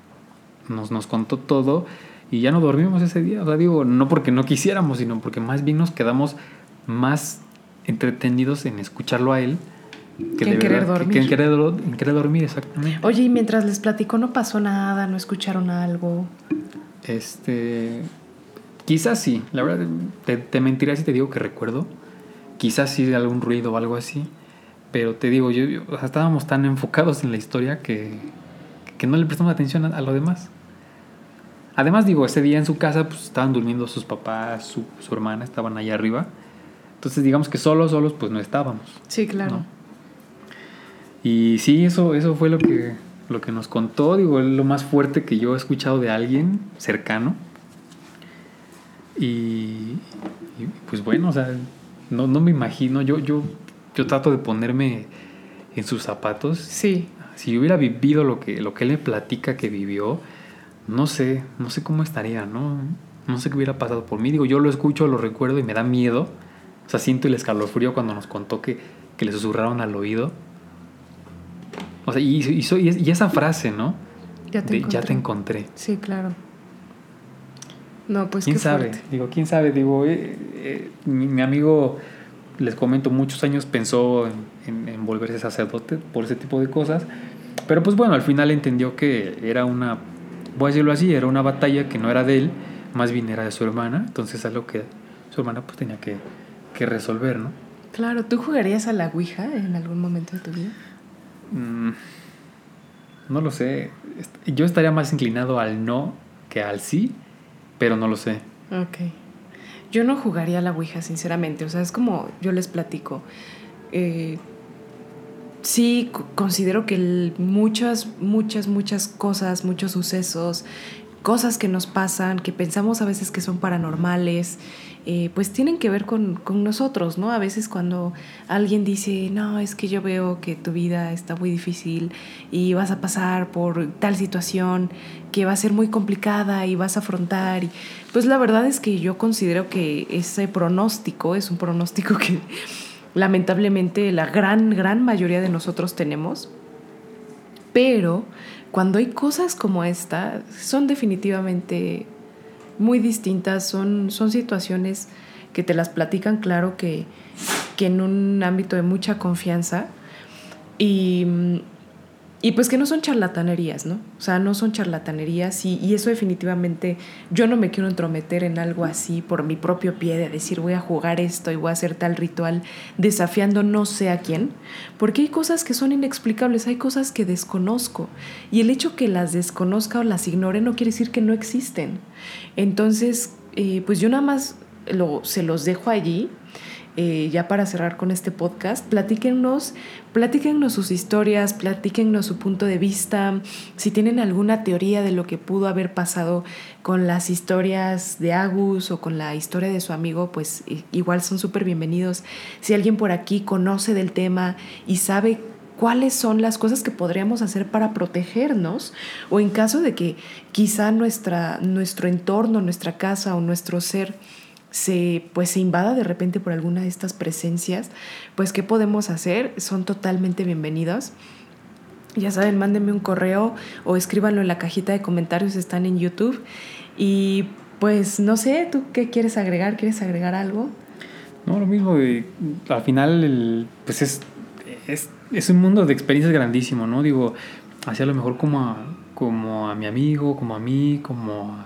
nos, nos contó todo y ya no dormimos ese día. O sea, digo, no porque no quisiéramos, sino porque más bien nos quedamos más entretenidos en escucharlo a él Que en de querer verdad- que- en querer, do- en querer dormir, exactamente. Oye, y mientras les platicó, no pasó nada, no escucharon algo. Este. Quizás sí, la verdad, te, te mentiría si te digo que recuerdo. Quizás sí algún ruido o algo así. Pero te digo, yo, yo- o sea, estábamos tan enfocados en la historia que, que no le prestamos atención a, a lo demás. Además, digo, ese día en su casa pues, estaban durmiendo sus papás, su, su hermana, estaban allá arriba. Entonces, digamos que solos, solos, pues no estábamos. Sí, claro. ¿no? Y sí, eso, eso fue lo que, lo que nos contó. Digo, es lo más fuerte que yo he escuchado de alguien cercano. Y, y, pues bueno, o sea, no, no me imagino. Yo, yo, yo trato de ponerme en sus zapatos. Sí. Si hubiera vivido lo que, lo que él me platica que vivió, no sé, no sé cómo estaría, ¿no? No sé qué hubiera pasado por mí. Digo, yo lo escucho, lo recuerdo y me da miedo. O sea, siento el escalofrío cuando nos contó que, que le susurraron al oído. O sea, y, y, y esa frase, ¿no? Ya te, ya te encontré. Sí, claro. No, pues quién sabe. Digo, quién sabe. Digo, eh, eh, mi, amigo, les comento, muchos años pensó en, en, volverse sacerdote por ese tipo de cosas. Pero pues bueno, al final entendió que era una, voy a decirlo así, era una batalla que no era de él, más bien era de su hermana. Entonces es algo que su hermana pues tenía que, que resolver, ¿no? Claro, ¿tú jugarías a la Ouija en algún momento de tu vida? Mm, no lo sé. Yo estaría más inclinado al no que al sí, pero no lo sé. Ok. Yo no jugaría a la Ouija, sinceramente. O sea, es como yo les platico. Eh, sí, considero que muchas, muchas, muchas cosas, muchos sucesos, cosas que nos pasan, que pensamos a veces que son paranormales, eh, pues tienen que ver con, nosotros, ¿no? A veces cuando alguien dice, no, es que yo veo que tu vida está muy difícil y vas a pasar por tal situación que va a ser muy complicada y vas a afrontar, y, pues la verdad es que yo considero que ese pronóstico es un pronóstico que lamentablemente la gran, gran mayoría de nosotros tenemos, pero cuando hay cosas como esta, son definitivamente muy distintas, son, son situaciones que te las platican, claro que, que en un ámbito de mucha confianza. Y, y, pues que no son charlatanerías, ¿no? O sea, no son charlatanerías y, y, eso definitivamente yo no me quiero entrometer en algo así por mi propio pie de decir voy a jugar esto y voy a hacer tal ritual desafiando no sé a quién, porque hay cosas que son inexplicables, hay cosas que desconozco y el hecho que las desconozca o las ignore no quiere decir que no existen. Entonces, eh, pues yo nada más lo, se los dejo allí. Eh, ya para cerrar con este podcast, platíquennos, platíquennos sus historias, platíquennos su punto de vista, si tienen alguna teoría de lo que pudo haber pasado con las historias de Agus o con la historia de su amigo, pues igual son súper bienvenidos. Si alguien por aquí conoce del tema y sabe cuáles son las cosas que podríamos hacer para protegernos o en caso de que quizá nuestra, nuestro entorno, nuestra casa o nuestro ser se, pues, se invada de repente por alguna de estas presencias, pues qué podemos hacer, son totalmente bienvenidos. Ya saben, mándenme un correo o escríbanlo en la cajita de comentarios, están en YouTube. Y pues no sé, ¿tú qué quieres agregar? ¿Quieres agregar algo? No, lo mismo, al final pues es, es es un mundo de experiencias grandísimo, ¿no? Digo, hacia lo mejor como a, como a mi amigo, como a mí, como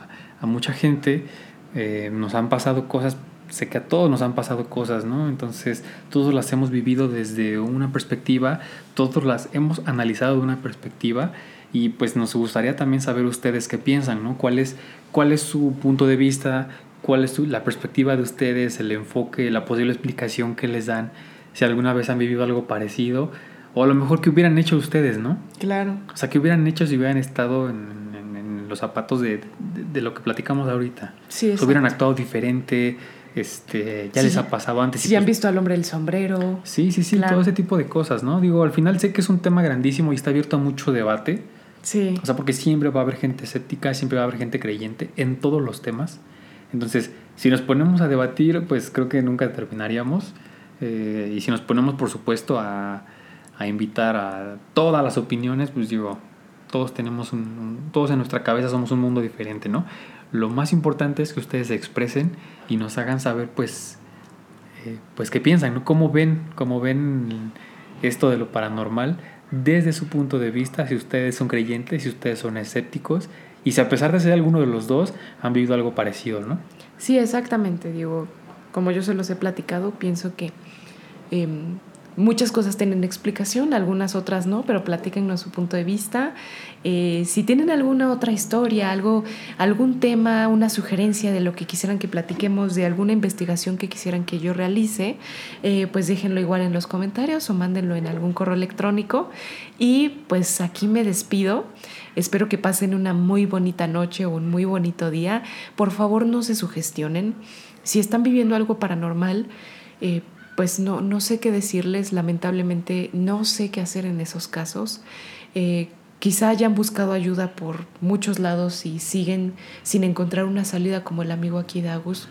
a, mucha gente, eh, nos han pasado cosas, sé que a todos nos han pasado cosas, ¿no? Entonces, todos las hemos vivido desde una perspectiva, todos las hemos analizado de una perspectiva y pues nos gustaría también saber ustedes qué piensan, ¿no? ¿Cuál es, cuál es su punto de vista? ¿Cuál es la perspectiva de ustedes, el enfoque, la posible explicación que les dan? Si alguna vez han vivido algo parecido, o a lo mejor que hubieran hecho ustedes, ¿no? Claro. O sea, que hubieran hecho si hubieran estado en, los zapatos de, lo que platicamos ahorita. Sí, Si hubieran actuado diferente, este, ya les ha pasado antes. Si han pues visto al hombre del sombrero. Sí, sí, sí, todo ese tipo de cosas, ¿no? Digo, al final sé que es un tema grandísimo y está abierto a mucho debate. Sí. O sea, porque siempre va a haber gente escéptica, siempre va a haber gente creyente en todos los temas. Entonces, si nos ponemos a debatir, pues creo que nunca terminaríamos. Eh, y si nos ponemos, por supuesto, a a invitar a todas las opiniones, pues digo, todos tenemos un, todos en nuestra cabeza somos un mundo diferente, ¿no? Lo más importante es que ustedes se expresen y nos hagan saber, pues, eh, pues qué piensan, ¿no? Cómo ven, cómo ven esto de lo paranormal desde su punto de vista, si ustedes son creyentes, si ustedes son escépticos y si a pesar de ser alguno de los dos han vivido algo parecido, ¿no? Sí, exactamente, digo, como yo se los he platicado, pienso que em, Muchas cosas tienen explicación, algunas otras no, pero platíquenos su punto de vista. Eh, si tienen alguna otra historia, algo, algún tema, una sugerencia de lo que quisieran que platiquemos, de alguna investigación que quisieran que yo realice, eh, pues déjenlo igual en los comentarios o mándenlo en algún correo electrónico. Y pues aquí me despido. Espero que pasen una muy bonita noche o un muy bonito día. Por favor, no se sugestionen. Si están viviendo algo paranormal, eh, pues no, no sé qué decirles, lamentablemente no sé qué hacer en esos casos. Eh, quizá hayan buscado ayuda por muchos lados y siguen sin encontrar una salida como el amigo aquí de Agus.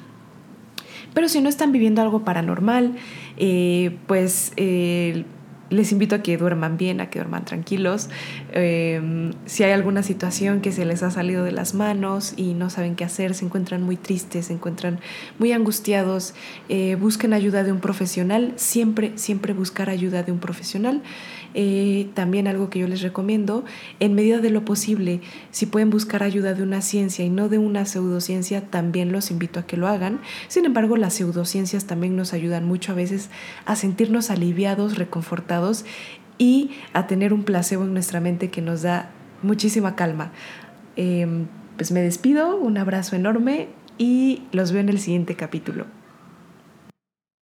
Pero si no están viviendo algo paranormal, eh, pues eh, les invito a que duerman bien, a que duerman tranquilos. Em, si hay alguna situación que se les ha salido de las manos y no saben qué hacer, se encuentran muy tristes, se encuentran muy angustiados, eh, busquen ayuda de un profesional. Siempre, siempre buscar ayuda de un profesional. Eh, también algo que yo les recomiendo, en medida de lo posible, si pueden buscar ayuda de una ciencia y no de una pseudociencia, también los invito a que lo hagan. Sin embargo, las pseudociencias también nos ayudan mucho a veces a sentirnos aliviados, reconfortados y a tener un placebo en nuestra mente que nos da muchísima calma. Em, pues me despido, un abrazo enorme y los veo en el siguiente capítulo.